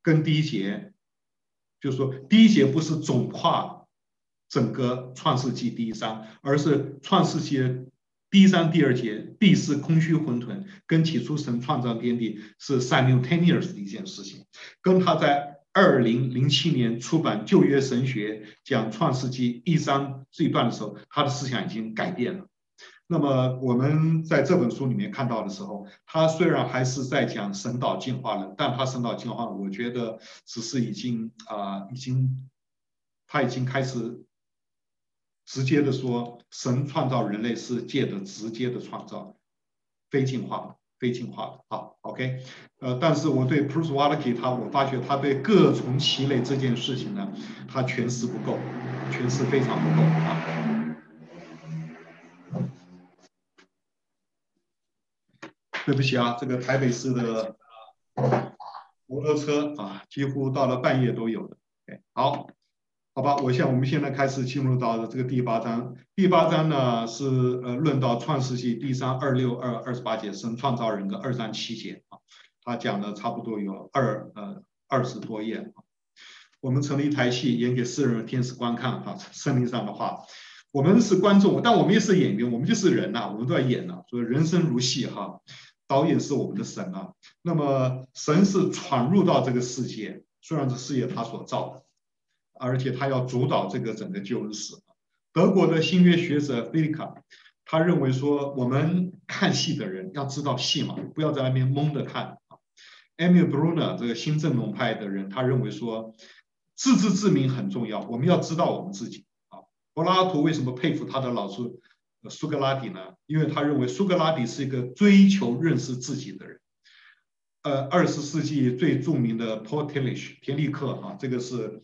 跟第一节，就是说第一节不是总跨整个创世纪第一章，而是创世纪第一章第二节，地是空虚混沌，跟起初神创造天地是 simultaneous 的一件事情，跟他在二零零七年出版旧约神学讲创世纪一章这一段的时候，他的思想已经改变了。那么我们在这本书里面看到的时候，他虽然还是在讲神导进化论，但他神导进化论，我觉得只是已经啊、已经他已经开始直接的说，神创造人类是借的直接的创造，非进化的，非进化的。好，OK，呃，但是我对 Bruce Waltke 他，我发觉他对各从其类这件事情呢，他诠释不够。诠释非常不够啊。对不起啊，这个台北市的摩托车啊，几乎到了半夜都有的。好，好吧，我现我们现在开始进入到这个第八章。第八章呢是呃论到创世纪第三二六二二十八节，神创造人的二三七节啊，他讲的差不多有二呃二十多页。我们成了一台戏，演给世人天使观看啊，圣经上的话。我们是观众，但我们也是演员，我们就是人呐、我们都要演呐、所以人生如戏哈。导演是我们的神啊，那么神是闯入到这个世界，虽然这世界他所造的，而且他要主导这个整个救恩史。德国的新约学者菲利卡，他认为说，我们看戏的人要知道戏嘛，不要在那边蒙着看啊。Emil Brunner 这个新正统派的人，他认为说，自知之明很重要，我们要知道我们自己啊。柏拉图为什么佩服他的老师？苏格拉底呢？因为他认为苏格拉底是一个追求认识自己的人。呃，二十世纪最著名的 Paul Tillich 田立克啊，这个是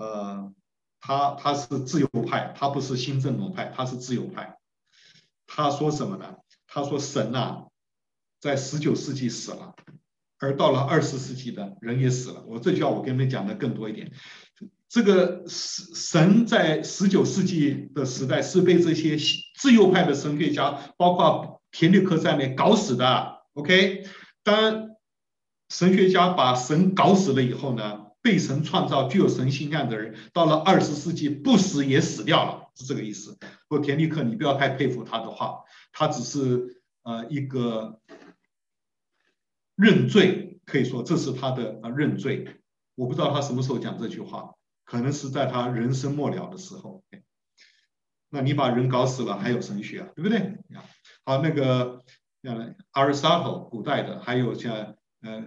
呃，他他是自由派，他不是新正统派，他是自由派。他说什么呢？他说神呐，在十九世纪死了，而到了二十世纪的人也死了。我这句话我跟你们讲的更多一点。这个神神在十九世纪的时代是被这些自由派的神学家，包括田立克在内搞死的。OK，当神学家把神搞死了以后呢，被神创造、具有神形象的人，到了二十世纪不死也死掉了，是这个意思。不过田立克，你不要太佩服他的话，他只是呃一个认罪，可以说这是他的呃认罪。我不知道他什么时候讲这句话。可能是在他人生末了的时候，那你把人搞死了，还有神学啊，对不对？好，那个像 Aristotle 古代的，还有像呃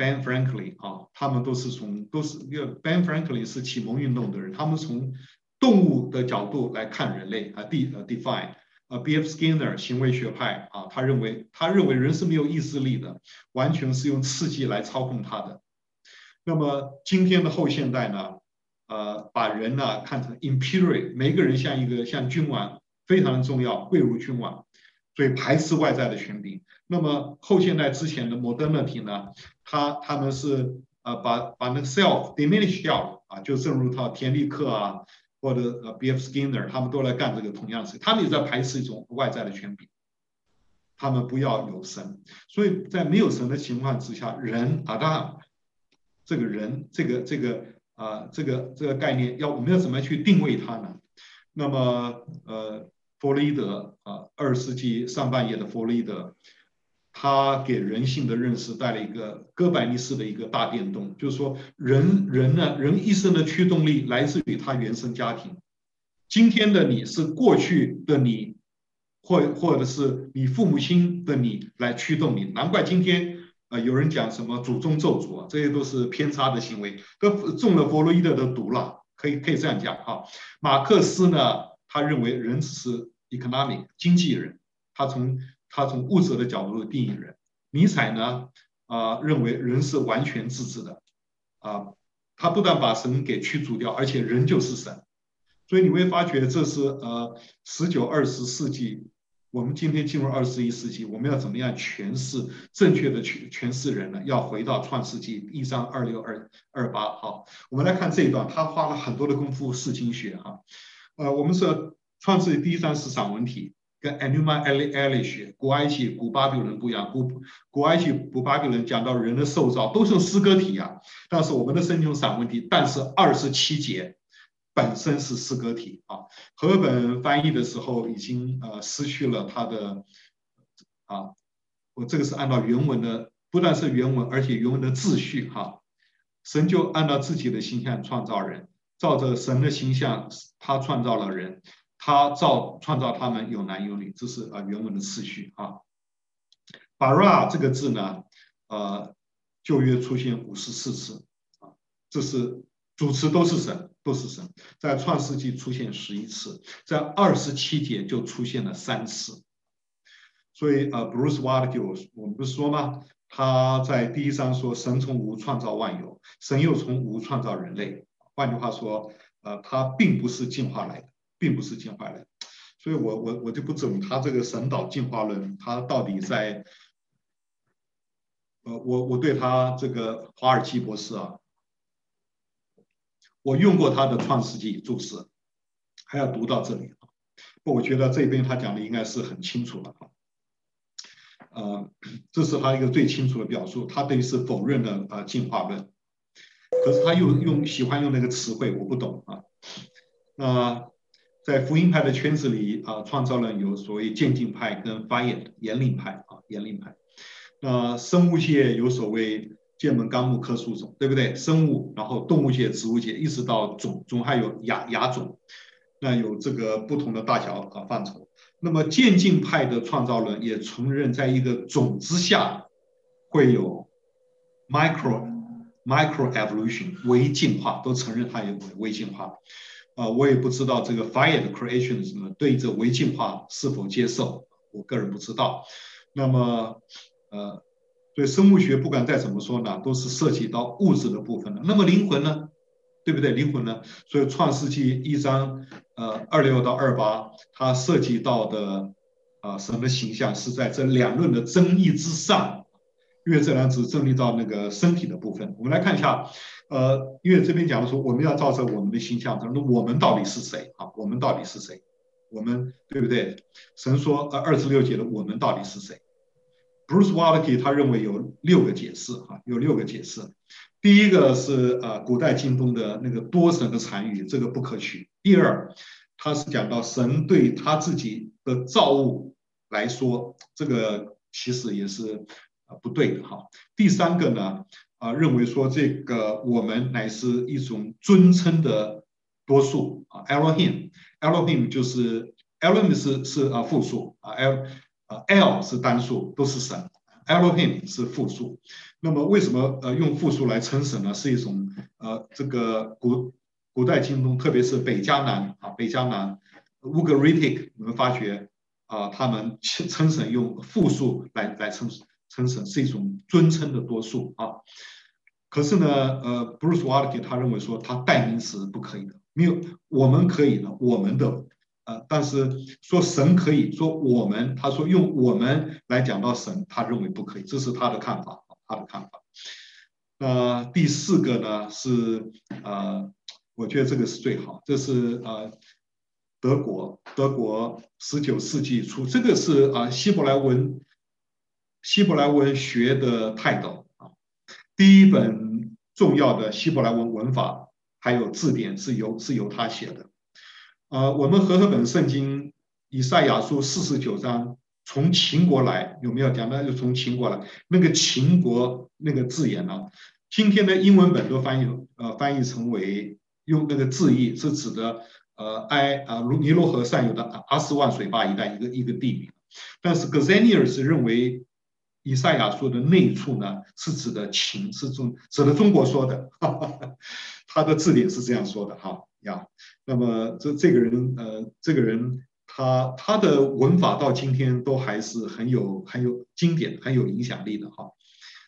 Ben Franklin 啊，他们都是从都是 Ben Franklin 是启蒙运动的人，他们从动物的角度来看人类啊，de 呃 define 啊，B.F. Skinner 行为学派啊，他认为他认为人是没有意志力的，完全是用刺激来操控他的。那么今天的后现代呢，呃，把人呢看成 imperial，每个人像一个像君王，非常的重要，贵如君王，所以排斥外在的权柄。那么后现代之前的 modernity 呢，他他们是呃把把那个 self diminish 掉啊，就正如他田立克啊，或者呃 B.F. Skinner，他们都来干这个同样的事，他们也在排斥一种外在的权柄，他们不要有神，所以在没有神的情况之下，人啊当然。这个人，这个这个啊、这个这个概念，要我们要怎么去定位它呢？那么，呃，弗洛伊德啊，二十世纪上半叶的弗洛伊德，他给人性的认识带来一个哥白尼式的一个大变动，就是说人，人呢，人一生的驱动力来自于他原生家庭。今天的你是过去的你，或或者是你父母亲的你来驱动你，难怪今天。啊，有人讲什么祖宗咒诅啊，这些都是偏差的行为，都中了弗洛伊德的毒了，可以可以这样讲哈。马克思呢，他认为人只是 economic 经济人，他从他从物质的角度定义人。尼采呢，啊、认为人是完全自治的，啊、他不但把神给驱逐掉，而且人就是神。所以你会发觉这是呃十九二十世纪。我们今天进入二十一世纪，我们要怎么样诠释正确的诠诠释人呢？要回到创世纪一章二六二二八。好，我们来看这一段，他花了很多的功夫释经学哈。呃，我们说创世纪第一章是散文体，跟 Enuma Elish 古埃及古巴比伦不一样。古古埃及古巴比伦讲到人的塑造都是用诗歌体啊，但是我们的圣经散文体，但是二十七节。本身是诗歌体啊，和本翻译的时候已经呃失去了它的啊，我这个是按照原文的，不但是原文，而且原文的秩序哈。神就按照自己的形象创造人，照着神的形象，他创造了人，他造创造他们有男有女，这是啊原文的次序啊。bara 这个字呢，呃，旧约出现五十四次啊，这是主词都是神。都是神，在创世纪出现十一次，在二十七节就出现了三次。所以呃，Bruce Waltke 我们不是说吗？他在第一章说神从无创造万有，神又从无创造人类。换句话说，呃，它并不是进化来的，并不是进化来的。所以我我我就不懂他这个神导进化论，他到底在，呃，我我对他这个华尔奇博士啊，我用过他的《创世纪》注释，还要读到这里啊。我觉得这边他讲的应该是很清楚了啊。呃，这是他一个最清楚的表述，他等于是否认了呃进化论，可是他又用喜欢用那个词汇，我不懂啊。那。在福音派的圈子里啊，创造论有所谓渐进派跟 Fayed 言灵派啊，言灵派。那生物界有所谓剑门纲目科属种，对不对？生物，然后动物界、植物界，一直到种，种还有亚亚种，那有这个不同的大小啊范畴。那么渐进派的创造论也承认，在一个种之下会有 micro micro evolution 微进化，都承认它有微进化。啊，我也不知道这个 Fayed creationism 对这微进化是否接受，我个人不知道。那么，呃，对生物学不管再怎么说呢，都是涉及到物质的部分的。那么灵魂呢，对不对？灵魂呢？所以创世纪一章，呃，二六到二八，它涉及到的啊、呃，什么形象是在这两论的争议之上，因为这两只争议到那个身体的部分。我们来看一下。呃，因为这边讲的说，我们要照着我们的形象，那我们到底是谁啊？我们到底是谁？我们对不对？神说，呃，二十六节的我们到底是谁？Bruce Waltke 他认为有六个解释啊，有六个解释。第一个是呃，古代经中的那个多神的残余，这个不可取。第二，他是讲到神对他自己的造物来说，这个其实也是不对的哈。第三个呢？啊，认为说这个我们乃是一种尊称的多数啊，Elohim，Elohim 就是 Elohim 是是啊复数啊，L 啊 L 是单数，都是神，Elohim 是复数。那么为什么呃用复数来称神呢？是一种呃这个古古代经中，特别是北迦南啊，北迦南 Ugaritic，我们发觉啊，他们称神用复数来来称神。称神是一种尊称的多数啊，可是呢，呃，Bruce w a l k e 他认为说他代名词不可以的，没有我们可以的，我们的，呃，但是说神可以说我们，他说用我们来讲到神，他认为不可以，这是他的看法，他的看法。那、第四个呢是呃，我觉得这个是最好，这是呃德国德国十九世纪初，这个是啊、希伯来文。希伯来文学的泰斗啊，第一本重要的希伯来文文法还有字典是由是由他写的。呃，我们和合本圣经以赛亚书四十九章从秦国来有没有讲？那就从秦国来，那个秦国那个字眼呢？今天的英文本都翻译呃翻译成为用那个字义是指的呃埃啊尼罗河上游的阿斯万水坝一带一个一个地名，但是 Gesenius 认为。以赛亚说的内处呢，是指的情，是中指的中国说的，他的字典是这样说的哈呀。那么这这个人呃，这个人他他的文法到今天都还是很有很有经典、很有影响力的哈。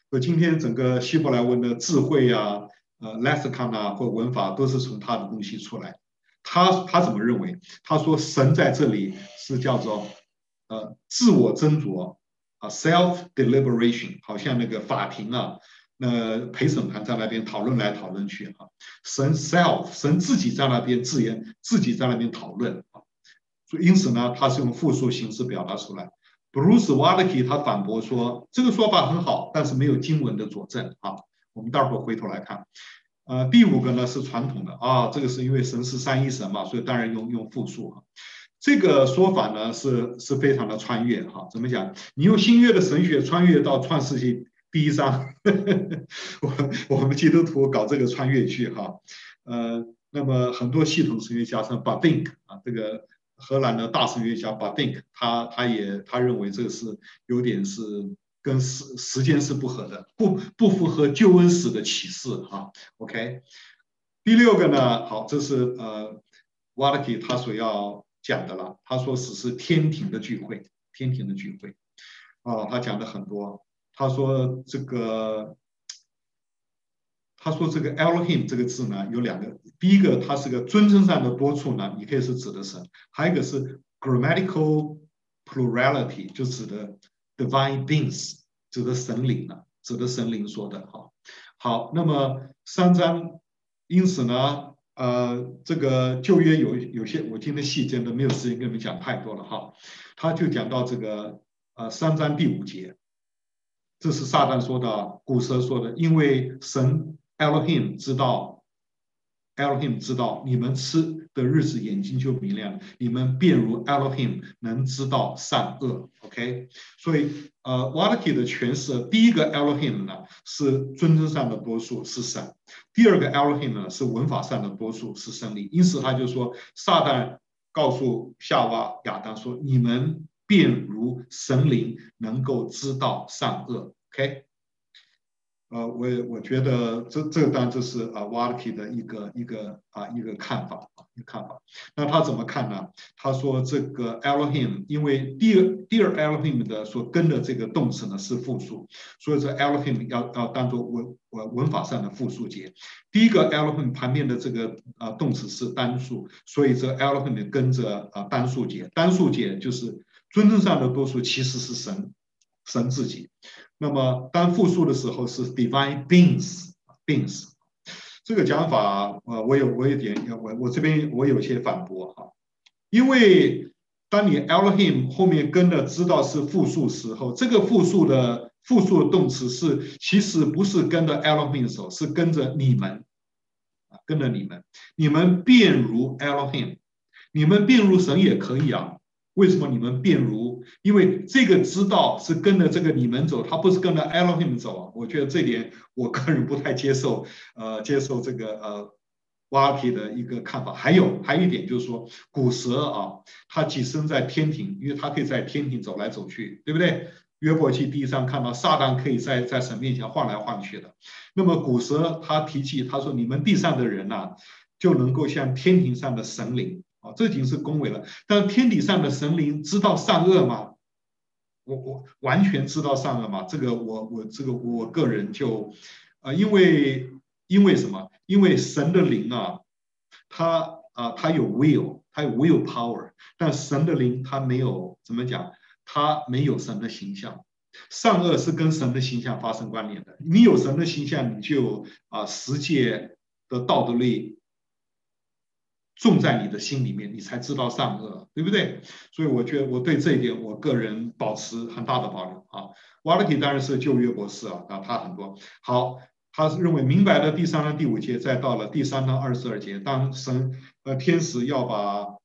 所以今天整个希伯来文的智慧啊，呃，lexicon 啊或文法都是从他的东西出来。他他怎么认为？他说神在这里是叫做呃自我斟酌。啊，self deliberation，好像那个法庭啊，那陪审团在那边讨论来讨论去啊，神 self，神自己在那边自言，自己在那边讨论啊，所以因此呢，他是用复数形式表达出来。Bruce Waltke 他反驳说，这个说法很好，但是没有经文的佐证啊。我们待会儿回头来看。呃，第五个呢是传统的啊，这个是因为神是三一神嘛，所以当然用用复数啊。这个说法呢是是非常的穿越哈，怎么讲？你用新约的神学穿越到创世纪第一章，我我们基督徒搞这个穿越剧哈，呃，那么很多系统神学家像 Bavinck 啊，这个荷兰的大神学家 Bavinck 他他也他认为这个是有点是跟时时间是不合的，不不符合救恩史的启示哈。OK，第六个呢，好，这是呃 w a l k i 他所要。讲的了，他说只是天庭的聚会，天庭的聚会，啊、哦，他讲的很多。他说这个，他说这个 Elohim 这个字呢有两个，第一个它是个尊称上的多处呢，你可以是指的神，还有一个是 grammatical plurality，就指的 divine beings，指的神灵呢，指的神灵说的哈。好，那么三章，因此呢，呃，这个旧约有有些我今天细节都没有时间跟你们讲太多了哈，他就讲到这个呃三章第五节，这是撒旦说的，古蛇说的，因为神。Elohim 知道，Elohim 知道你们吃的日子眼睛就明亮，你们便如 Elohim 能知道善恶。OK，所以呃 Walker 的诠释，第一个 Elohim 呢是尊称上的多数是神，第二个 Elohim 呢是文法上的多数是胜利。因此他就说，撒旦告诉夏娃亚当说，你们便如神灵能够知道善恶。OK。呃，我我觉得这这当然这是啊 Walker 的一个一个啊一个看法啊一个看法。那他怎么看呢？他说这个 Elohim，因为第二第二 Elohim 的所跟的这个动词呢是复数，所以这 Elohim 要要当做文文文法上的复数节。第一个 Elohim 旁边的这个啊动词是单数，所以这 Elohim 跟着啊单数节，单数节就是尊称上的多数其实是神神自己。那么当复数的时候是 divine beings，beings，这个讲法，呃，我有我有点，我我这边我有些反驳哈，因为当你 Elohim 后面跟的知道是复数时候，这个复数的复数的动词是其实不是跟着 Elohim 的时候，是跟着你们，啊，跟着你们，你们便如 Elohim，你们便如神也可以啊。为什么你们变如？因为这个知道是跟着这个你们走，他不是跟着 Elohim 走啊。我觉得这点我个人不太接受，呃，接受这个呃 Walker 的一个看法。还有还有一点就是说，古蛇啊，它寄生在天庭，因为它可以在天庭走来走去，对不对？约伯记第一章看到撒旦可以在在神面前晃来晃去的。那么古蛇他提起他说：“你们地上的人呐、就能够像天庭上的神灵。”啊，这已经是恭维了。但天底上的神灵知道善恶吗？我我完全知道善恶吗？这个我我这个我个人就，啊，因为因为什么？因为神的灵啊，他啊他有 will，他有 will power，但神的灵他没有怎么讲？他没有神的形象。善恶是跟神的形象发生关联的。你有神的形象，你就啊十诫的道德律。种在你的心里面，你才知道善恶，对不对？所以我觉得我对这一点，我个人保持很大的保留啊。瓦勒提当然是旧约博士啊，啊，他很多好，他是认为明白了第三章第五节，再到了第三章二十二节，当神呃天使要把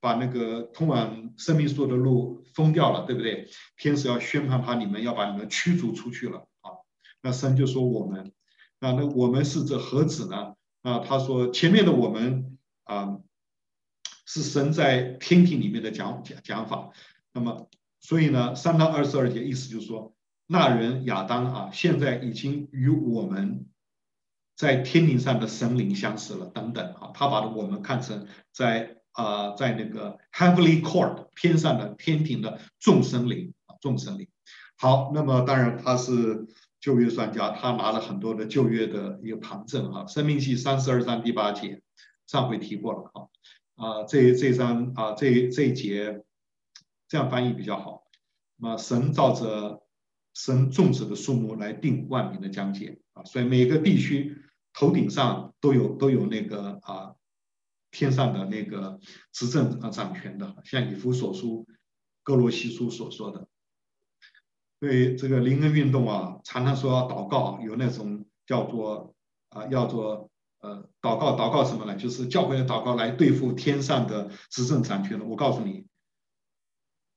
把那个通往生命树的路封掉了，对不对？天使要宣判他，你们要把你们驱逐出去了啊。那神就说我们，那那我们是这何止呢？啊，他说前面的我们。啊，是神在天庭里面的讲讲讲法。那么，所以呢，三章二十二节意思就是说，那人亚当啊，现在已经与我们在天庭上的神灵相识了。等等啊，他把我们看成在啊、在那个 heavenly court 天上的天庭的众生灵啊，众生灵。好，那么当然他是旧约专家，他拿了很多的旧约的一个旁证啊，《生命记》三十二章第八节。上回提过了啊，啊，这这章啊，这这一节这样翻译比较好。那么神照着神种植的树木来定万民的疆界啊，所以每个地区头顶上都有都有那个啊天上的那个执政啊掌权的，像以弗所书、哥罗西书所说的。对这个灵恩运动啊，常常说祷告，有那种叫做啊，叫做。呃，祷告祷告什么呢？就是教会的祷告来对付天上的执政掌权的。我告诉你，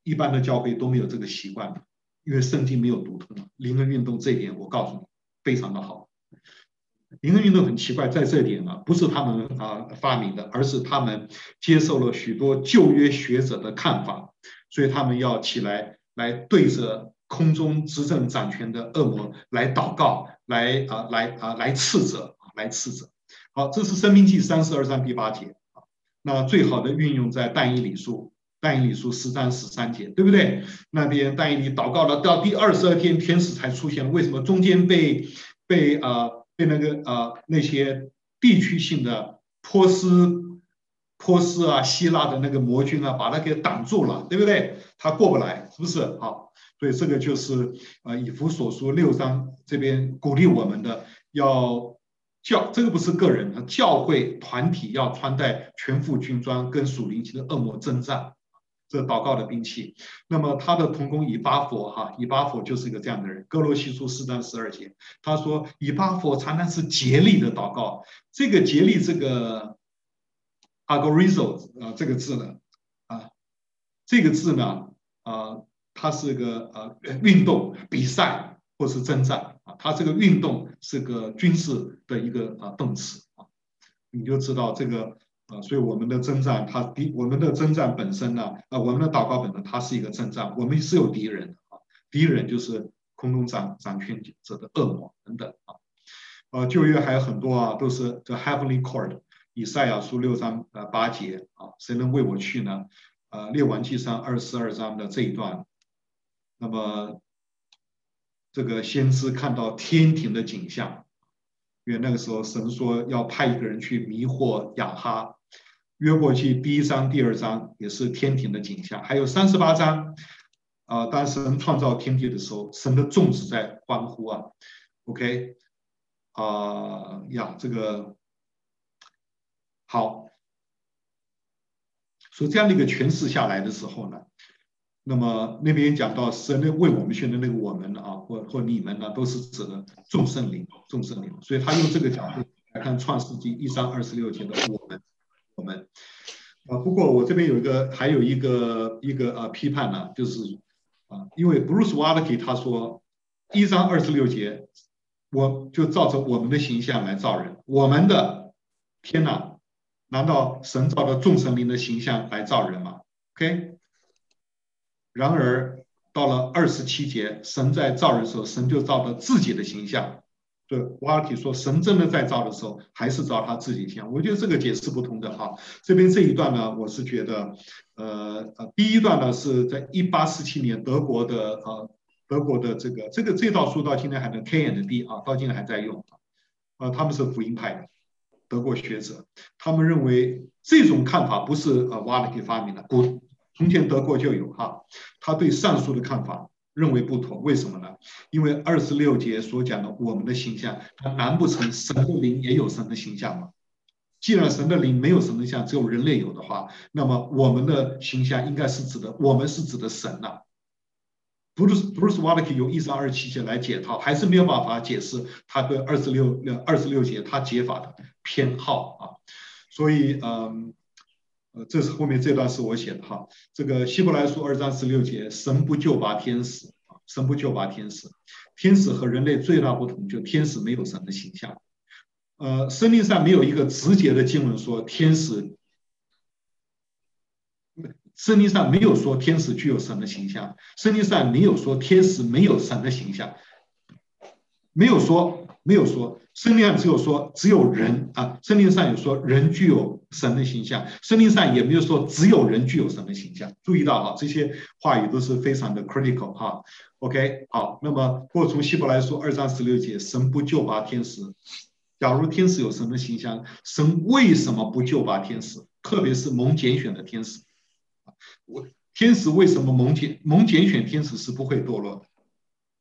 一般的教会都没有这个习惯，因为圣经没有读通。灵恩运动这一点，我告诉你，非常的好。灵恩运动很奇怪，在这一点啊，不是他们啊发明的，而是他们接受了许多旧约学者的看法，所以他们要起来来对着空中执政掌权的恶魔来祷告，来啊来啊来斥责，来斥责。好，这是《生命记》三十二章第八节啊。那最好的运用在但以理书，但以理书十章十三节，对不对？那边但以理祷告了，到第二十二天，天使才出现。为什么中间被被啊被那个呃那些地区性的波斯、波斯啊、希腊的那个魔君啊，把他给挡住了，对不对？他过不来，是不是？好，所以这个就是呃以弗所书六章这边鼓励我们的，要教这个不是个人，教会团体要穿戴全副军装，跟属灵级的恶魔征战。这祷告的兵器，那么他的同工以巴佛哈，以巴佛就是一个这样的人。哥罗西书四章十二节，他说以巴佛常常是竭力的祷告。这个竭力，这个 agorizo 啊，这个字呢，啊，这个字呢，啊，它是个呃运动、比赛或是征战啊，它这个运动是个军事的一个啊动词啊，你就知道这个。啊，所以我们的征战，它敌我们的征战本身呢，啊，我们的祷告本身，它是一个征战，我们是有敌人啊，敌人就是空中掌掌权者的恶魔等等啊，呃，旧约还有很多啊，都是 The Heavenly Court，以赛亚书六章呃八节啊，谁能为我去呢？呃，列王纪上二十二章的这一段，那么这个先知看到天庭的景象，因为那个时候神说要派一个人去迷惑亚哈。约过去第一章、第二章也是天庭的景象，还有三十八章，啊、当神创造天地的时候，神的众子在欢呼啊，OK，啊、呀，这个好，所以这样的一个诠释下来的时候呢，那么那边讲到神的为我们选的那个我们啊，或或你们呢，都是指的众圣灵、众圣灵，所以他用这个角度来看创世纪一章二十六节的我们。我们啊，不过我这边有一个，还有一个一个呃批判呢，就是啊，因为 Bruce w a l k e 他说一章二十六节，我就照着我们的形象来造人，我们的天哪，难道神照着众神灵的形象来造人吗？OK，然而到了二十七节，神在造人的时候，神就照着自己的形象。对，瓦尔体说，神真的在造的时候，还是照他自己像。我觉得这个解释不同的哈。这边这一段呢，我是觉得，呃呃，第一段呢是在一八四七年德国的呃德国的这个这个这套书到今天还能 K and 啊，到今天还在用啊。他们是福音派的德国学者，他们认为这种看法不是呃瓦尔体发明的，古从前德国就有哈。他对上述的看法。认为不妥，为什么呢？因为二十六节所讲的我们的形象，它难不成神的灵也有神的形象吗？既然神的灵没有神的像，只有人类有的话，那么我们的形象应该是指的，我们是指的神呐。不是不是瓦勒克用一章二十七节来解套，还是没有办法解释他对二十六二十六节他解法的偏好啊。所以嗯。这是后面这段是我写的哈，这个希伯来书二章十六节，神不救拔天使啊，神不救拔天使，天使和人类最大不同就天使没有神的形象，呃，圣经上没有一个直接的经文说天使，圣经上没有说天使具有神的形象，圣经上没有说天使没有神的形象，没有说，没有说。圣经上只有说只有人啊，圣经上有说人具有神的形象，圣经上也没有说只有人具有神的形象。注意到哈，这些话语都是非常的 critical 哈。OK，好，那么或从希伯来书二章十六节，神不救拔天使。假如天使有神的形象，神为什么不救拔天使？特别是蒙拣选的天使。我天使为什么蒙拣蒙拣选天使是不会堕落的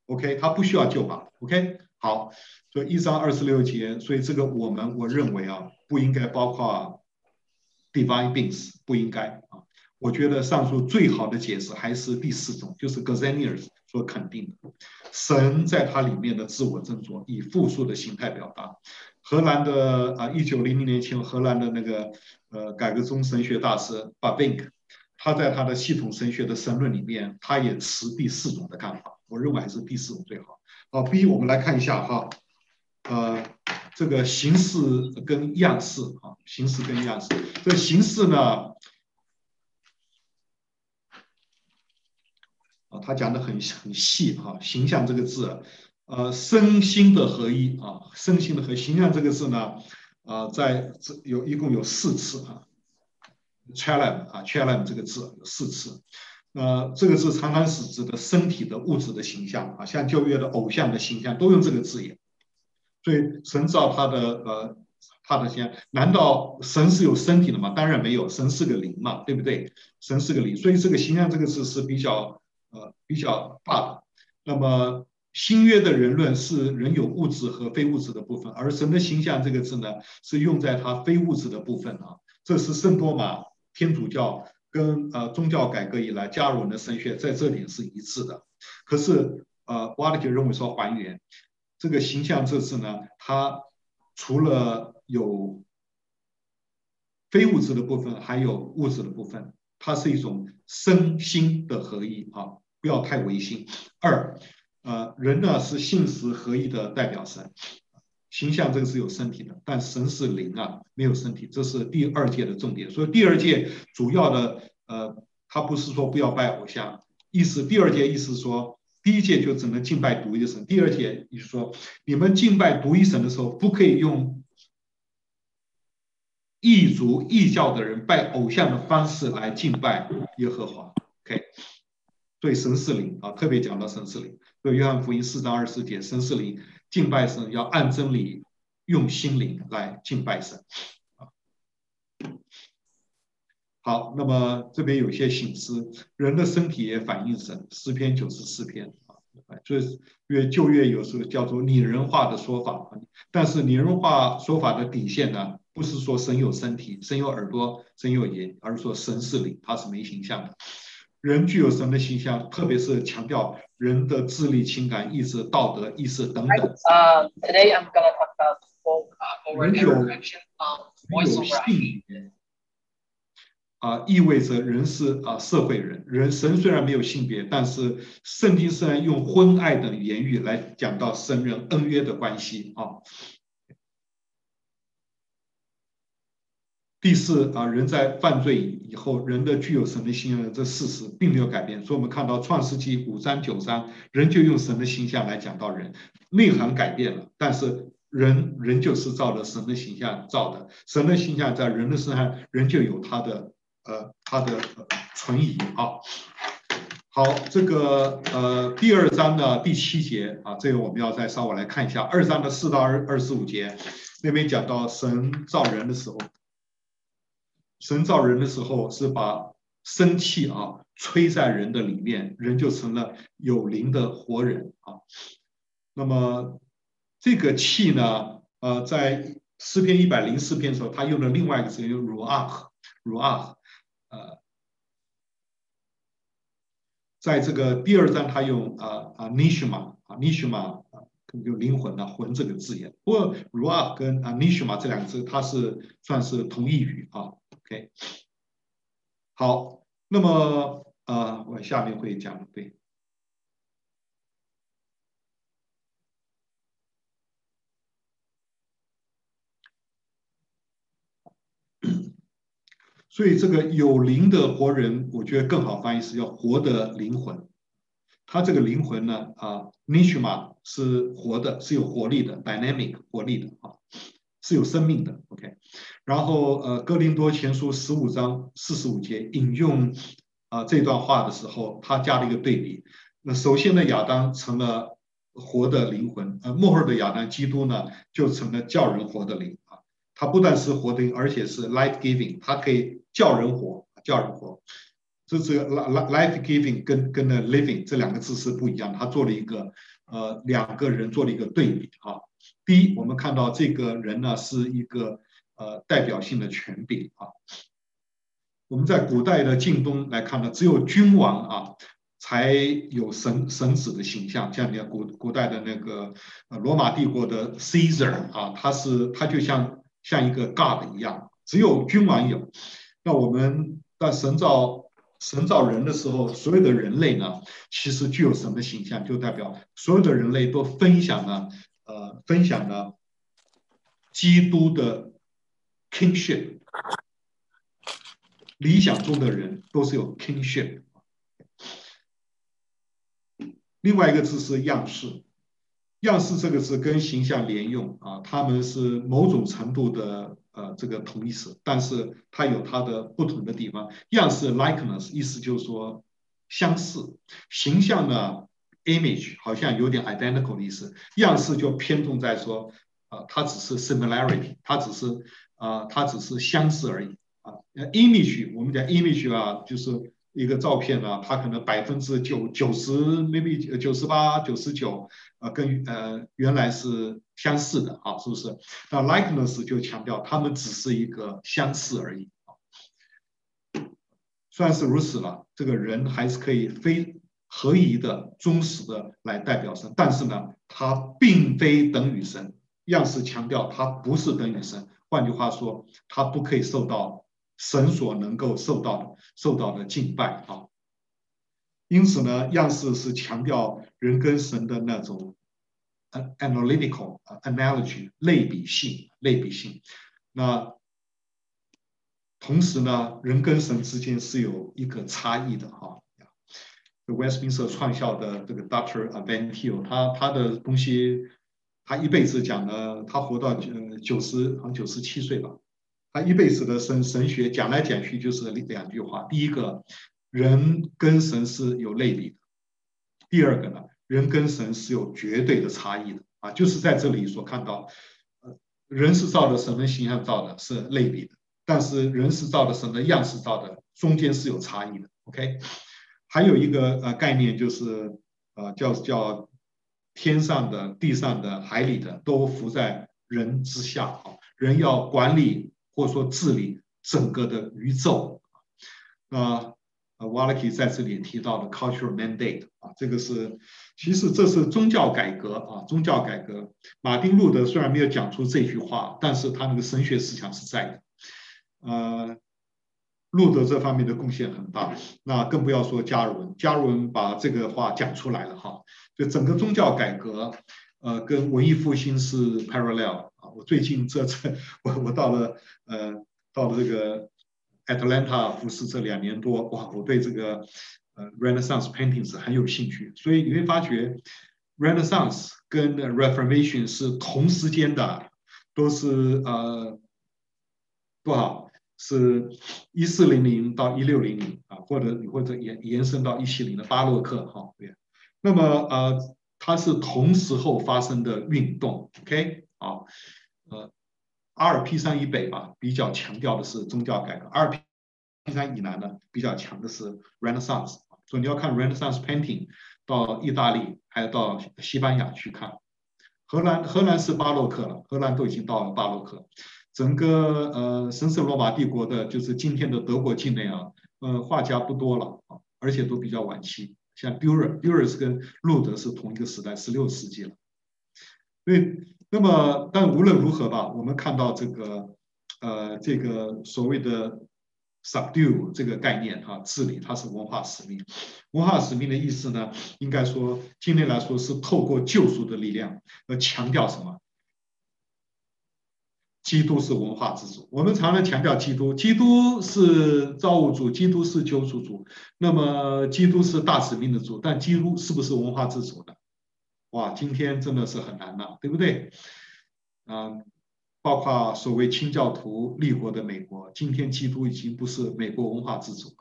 ？OK，他不需要救拔。OK，好。所以一章二十六节，所以这个我们我认为啊，不应该包括 divine beings，不应该啊。我觉得上述最好的解释还是第四种，就是 Gesenius 所肯定的，神在它里面的自我振作，以复数的形态表达。荷兰的啊，一九零零年前，荷兰的那个呃改革宗神学大师 Bavinck，他在他的系统神学的神论里面，他也持第四种的看法。我认为还是第四种最好。好，B 我们来看一下哈。呃，这个形式跟样式啊，形式跟样式。这形式呢，啊，他讲的很很细哈。形象这个字，呃，身心的合一啊，身心的合。形象这个字呢，啊，在这有一共有四次啊，challenge 啊，challenge 这个字有四次。呃，这个字常常是指的身体的物质的形象啊，像旧约的偶像的形象都用这个字眼。所以神造他的呃他的形象，难道神是有身体的吗？当然没有，神是个灵嘛，对不对？神是个灵，所以这个形象这个字是比较呃比较大的。那么新约的人论是人有物质和非物质的部分，而神的形象这个字呢是用在他非物质的部分啊。这是圣多玛天主教跟呃宗教改革以来加尔文的神学在这点是一致的。可是呃瓦勒吉认为说还原这个形象这次呢，它除了有非物质的部分，还有物质的部分，它是一种身心的合一啊，不要太唯心。二，呃，人呢是信实合一的代表神，形象这个是有身体的，但神是灵啊，没有身体，这是第二届的重点。所以第二届主要的呃，他不是说不要拜偶像，意思第二届意思说，第一届就只能敬拜独一的神，第二届意思说，你们敬拜独一神的时候，不可以用。异族异教的人拜偶像的方式来敬拜耶和华，OK？对，神是灵啊，特别讲到神是灵。对，约翰福音四章二十四节，神是灵，敬拜神要按真理用心灵来敬拜神。好，那么这边有些醒思，人的身体也反映神，诗篇九十四篇啊，所以越旧约有时候叫做拟人化的说法，但是拟人化说法的底线呢？不是说神有身体，神有耳朵，神有眼，而是说神是灵，他是没形象的。人具有神的形象，特别是强调人的智力、情感、意志、道德、意识等等。Uh, today I'm gonna talk about uh, 有性别啊，意味着人是啊社会人。人神虽然没有性别，但是圣经虽然用婚爱等言语来讲到神人恩约的关系啊。第四啊，人在犯罪以后，人的具有神的形象的这事实并没有改变，所以我们看到创世纪五章九章，人就用神的形象来讲到人，内涵改变了，但是人仍旧是照着神的形象造的，神的形象在人的身上仍旧有他的呃他的存疑啊。好，这个呃第二章的第七节啊，这个我们要再稍微来看一下，二章的四到二二十五节那边讲到神造人的时候。神造人的时候是把生气啊吹在人的里面，人就成了有灵的活人啊。那么这个气呢，呃，在诗篇一百零四篇的时候，他用了另外一个词，用 ruach，ruach，呃，在这个第二章他用啊啊 nishma 啊 nishma 啊，就灵魂的魂这个字眼。不过 “ruah” 跟啊 nishma 这两个字，它是算是同义语啊。OK，好，那么呃，我下面会讲对，所以这个有灵的活人，我觉得更好翻译是要活的灵魂。他这个灵魂呢，啊，neshama 是活的，是有活力的，dynamic 活力的啊。是有生命的，OK，然后呃，哥林多前书十五章四十五节引用啊、这段话的时候，他加了一个对比。那首先呢，亚当成了活的灵魂，呃，末后的亚当基督呢，就成了叫人活的灵啊。他不但是活的灵，而且是 life giving，他可以叫人活，叫人活。这这个 life giving 跟跟那 living 这两个字是不一样，他做了一个呃两个人做了一个对比啊。第一，我们看到这个人呢是一个呃代表性的权柄啊。我们在古代的近东来看呢，只有君王啊才有神神子的形象，像你看古古代的那个呃罗马帝国的 Caesar 啊，他是他就像像一个 God 一样，只有君王有。那我们在神造神造人的时候，所有的人类呢，其实具有神的形象，就代表所有的人类都分享了。呃，分享了基督的 kingship，理想中的人都是有 kingship。另外一个字是样式，样式这个字跟形象连用啊，他们是某种程度的呃这个同义词，但是它有它的不同的地方。样式 likeness 意思就是说相似，形象呢？Image 好像有点 identical 的意思，样式就偏重在说啊，它只是 similarity，它只是啊，它只是相似而已啊。image 我们讲 image 啊，就是一个照片呢，它可能百分之九九十 maybe 九十八九十九啊，跟呃原来是相似的啊，是不是？那 likeness 就强调它们只是一个相似而已啊。虽然是如此了，这个人还是可以非。合宜的、忠实的来代表神，但是呢，他并非等于神。样式强调他不是等于神，换句话说，他不可以受到神所能够受到的、受到的敬拜啊。因此呢，样式是强调人跟神的那种 analytical analogy 类比性、类比性。那同时呢，人跟神之间是有一个差异的哈。Westminster 创校的这个 Doctor Avantil，他他的东西，他一辈子讲了，他活到呃九十好像九十七岁吧，他一辈子的神神学讲来讲去就是两句话：第一个，人跟神是有类比的；第二个呢，人跟神是有绝对的差异的啊，就是在这里所看到，呃，人是照着神的形象造的，是类比的；但是人是照着神的样式造的，中间是有差异的。OK。还有一个呃概念就是，呃叫叫天上的、地上的、海里的都浮在人之下啊，人要管理或者说治理整个的宇宙。那呃 Wallace 在这里提到的 cultural mandate 啊，这个是其实这是宗教改革啊，宗教改革。马丁路德虽然没有讲出这句话，但是他那个神学思想是在的，呃。路德这方面的贡献很大，那更不要说加尔文。加尔文把这个话讲出来了哈，就整个宗教改革，呃，跟文艺复兴是 parallel 啊。我最近这次我我到了呃到了这个 Atlanta 服侍这两年多，哇，我对这个呃 Renaissance paintings 很有兴趣。所以你会发觉 Renaissance 跟 Reformation 是同时间的，都是呃多少？是一四零零到一六零零啊，或者你或者延延伸到一七零的巴洛克哈，对。那么呃，它是同时候发生的运动，OK 啊，呃，阿尔卑山以北吧，比较强调的是宗教改革；阿尔卑山以南呢，比较强的是 Renaissance。所以你要看 Renaissance painting，到意大利还有到西班牙去看，荷兰荷兰是巴洛克了，荷兰都已经到了巴洛克。整个呃神圣罗马帝国的，就是今天的德国境内啊，呃画家不多了啊，而且都比较晚期，像 Dürer，Dürer 是跟路德是同一个时代，十六世纪了。对，那么但无论如何吧，我们看到这个呃这个所谓的 subdue 这个概念哈、啊，治理它是文化使命。文化使命的意思呢，应该说今天来说是透过救赎的力量，而强调什么？基督是文化之主，我们常常强调基督，基督是造物主，基督是救赎主，那么基督是大使命的主，但基督是不是文化之主呢？哇，今天真的是很难了，对不对？嗯，包括所谓清教徒立国的美国，今天基督已经不是美国文化之主了，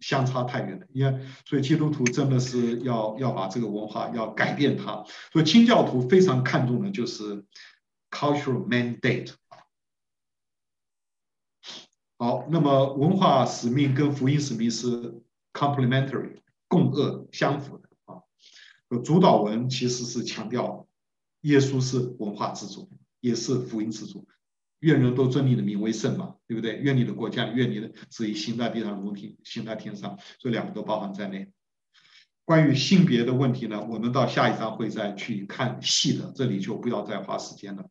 相差太远了。因为所以基督徒真的是要要把这个文化要改变它，所以清教徒非常看重的就是。Cultural mandate。好，那么文化使命跟福音使命是 complementary，共轭相符的啊。主导文其实是强调耶稣是文化之主，也是福音之主。愿人都尊你的名为圣嘛，对不对？愿你的国家，愿你的旨意行在地上如同行在天上，这两个都包含在内。关于性别的问题呢，我们到下一章会再去看细的，这里就不要再花时间了。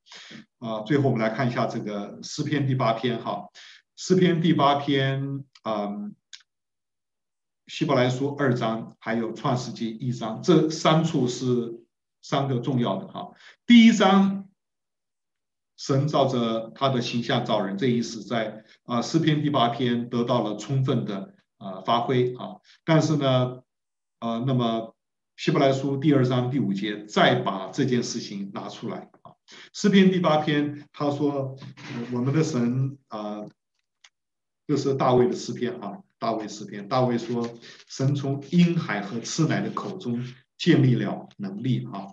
啊，最后我们来看一下这个诗篇第八篇哈，诗篇第八篇，嗯，希伯来书二章，还有创世纪一章，这三处是三个重要的哈。第一章，神照着他的形象造人，这意思在啊诗篇第八篇得到了充分的啊发挥啊，但是呢。啊，那么希伯来书第二章第五节再把这件事情拿出来啊，诗篇第八篇他说，我们的神啊，这是大卫的诗篇啊，大卫诗篇，大卫说，神从婴孩和吃奶的口中建立了能力啊，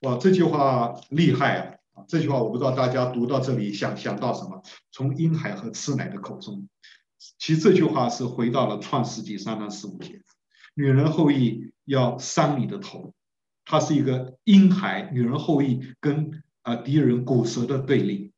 哇，这句话厉害啊，这句话我不知道大家读到这里想想到什么？从婴孩和吃奶的口中，其实这句话是回到了创世纪三章十五节，女人后裔要伤你的头，它是一个婴孩，女人后裔跟啊敌人骨舌的对立。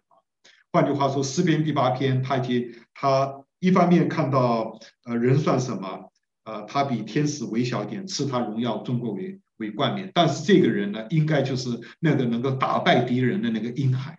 换句话说，诗篇第八篇，他已经他一方面看到呃人算什么？呃，他比天使微小点，赐他荣耀，尊贵为为冠冕。但是这个人呢，应该就是那个能够打败敌人的那个婴孩。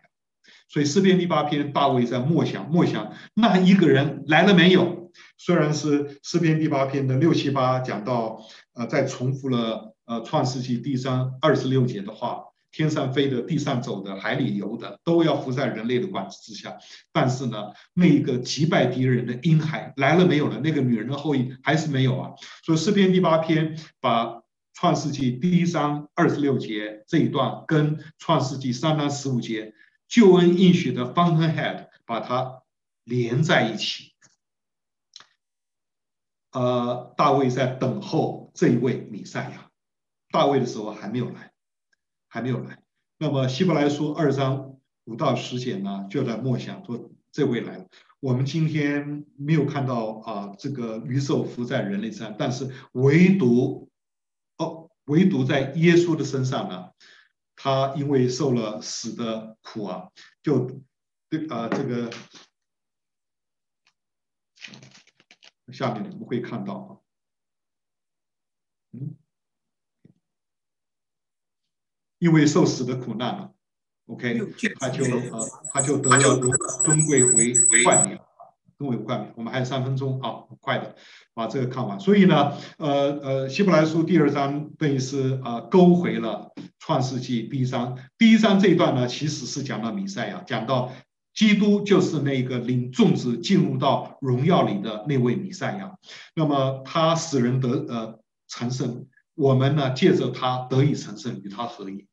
所以诗篇第八篇，大卫在默想，默想那一个人来了没有？虽然是诗篇第八篇的六七八讲到，呃，再重复了呃创世纪第三二十六节的话。天上飞的、地上走的、海里游的，都要服在人类的管制之下。但是呢，那个击败敌人的婴孩来了没有了？那个女人的后裔还是没有啊。所以诗篇第八篇把创世纪第一章二十六节这一段跟创世纪三章十五节救恩应许的 fountainhead 把它连在一起。呃，大卫在等候这一位弥赛亚。大卫的时候还没有来。还没有来，那么希伯来书二章五到十节呢，就在默想说这位来了。我们今天没有看到啊，这个鱼兽伏在人类身上，但是唯独哦，唯独在耶稣的身上呢，他因为受了死的苦啊，就对啊，这个下面你们会看到啊，嗯。因为受死的苦难了，OK，他就呃，他就得了尊贵为冠冕，尊贵为冠冕。我们还有三分钟啊，很快的把这个看完。所以呢，呃呃，希伯来书第二章等于是啊，勾回了创世纪第一章。第一章这一段呢，其实是讲到弥赛亚，讲到基督就是那个领众子进入到荣耀里的那位弥赛亚。那么他使人得呃成圣，我们呢借着他得以成圣，与他合一。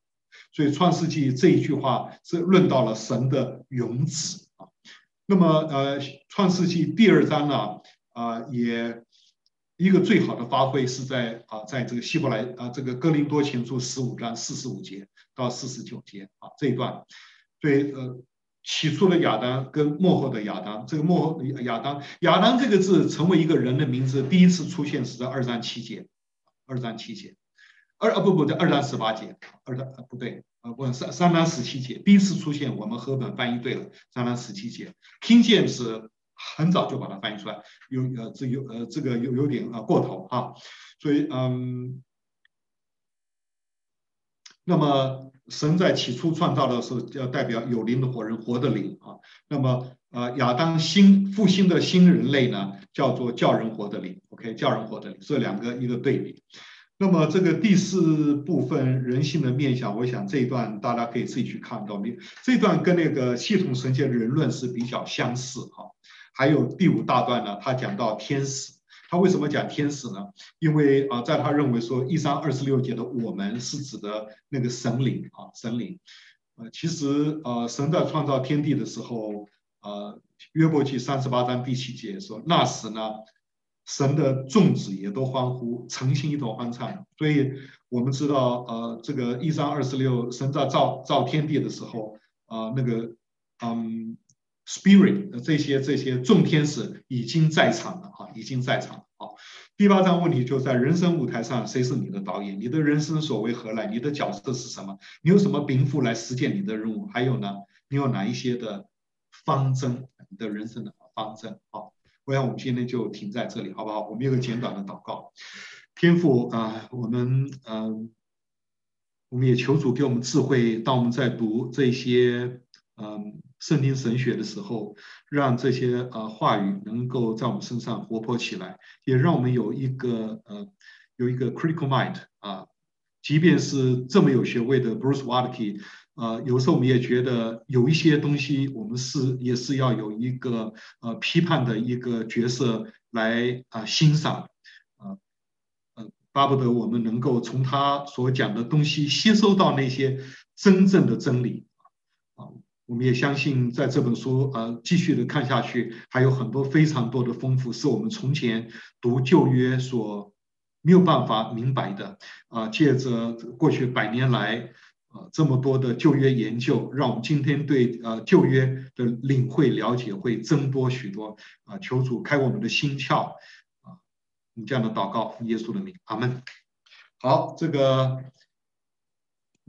所以《创世纪》这一句话是论到了神的永子啊。那么，呃，《创世纪》第二章呢，啊，也一个最好的发挥是在啊，在这个希伯来啊，这个哥林多前书十五章四十五节到四十九节啊这一段，对，呃，起初的亚当跟幕后的亚当，这个幕后亚当，亚当这个字成为一个人的名字，第一次出现是在二章七节，二章七节。二啊不不，在二战十八节，二章不对啊，不三三战十七节，第一次出现，我们和本翻译对了，三战十七节，King James 很早就把它翻译出来，有呃这有呃这个有有点啊过头啊，所以嗯，那么神在起初创造的时候，要代表有灵的活人，活的灵啊，那么呃亚当新复兴的新人类呢，叫做叫人活的灵，OK，叫人活的灵，这两个一个对比。那么这个第四部分人性的面相，我想这一段大家可以自己去看到。你这段跟那个系统神学的人论是比较相似哈。还有第五大段呢，他讲到天使，他为什么讲天使呢？因为啊，在他认为说一章二十六节的我们是指的那个神灵啊，神灵。呃，其实呃，神在创造天地的时候，呃，约伯记三十八章第七节说，那时呢。神的众子也都欢呼，诚心一同欢唱。所以我们知道，呃，这个一章二十六，神在造造天地的时候，啊、呃，那个，嗯，spirit 这些这些众天使已经在场了，已经在场了啊。第八章问题就在人生舞台上，谁是你的导演？你的人生所为何来？你的角色是什么？你有什么禀赋来实践你的任务？还有呢，你有哪一些的方针？你的人生的方针？好。我想我们今天就停在这里，好不好？我们有个简短的祷告。天父啊，我们嗯、我们也求主给我们智慧，当我们在读这些嗯圣经神学的时候，让这些呃话语能够在我们身上活泼起来，也让我们有一个呃有一个 critical mind 啊，即便是这么有学位的 Bruce Waltke。呃，有时候我们也觉得有一些东西，我们是也是要有一个呃批判的一个角色来啊、欣赏，啊、呃，巴不得我们能够从他所讲的东西吸收到那些真正的真理，我们也相信在这本书呃继续的看下去，还有很多非常多的丰富，是我们从前读旧约所没有办法明白的，啊，借着过去百年来。呃这么多的旧约研究，让我们今天对呃旧约的领会了解会增多许多啊！求主开我们的心窍啊！你这样的祷告，耶稣的名，阿门。好，这个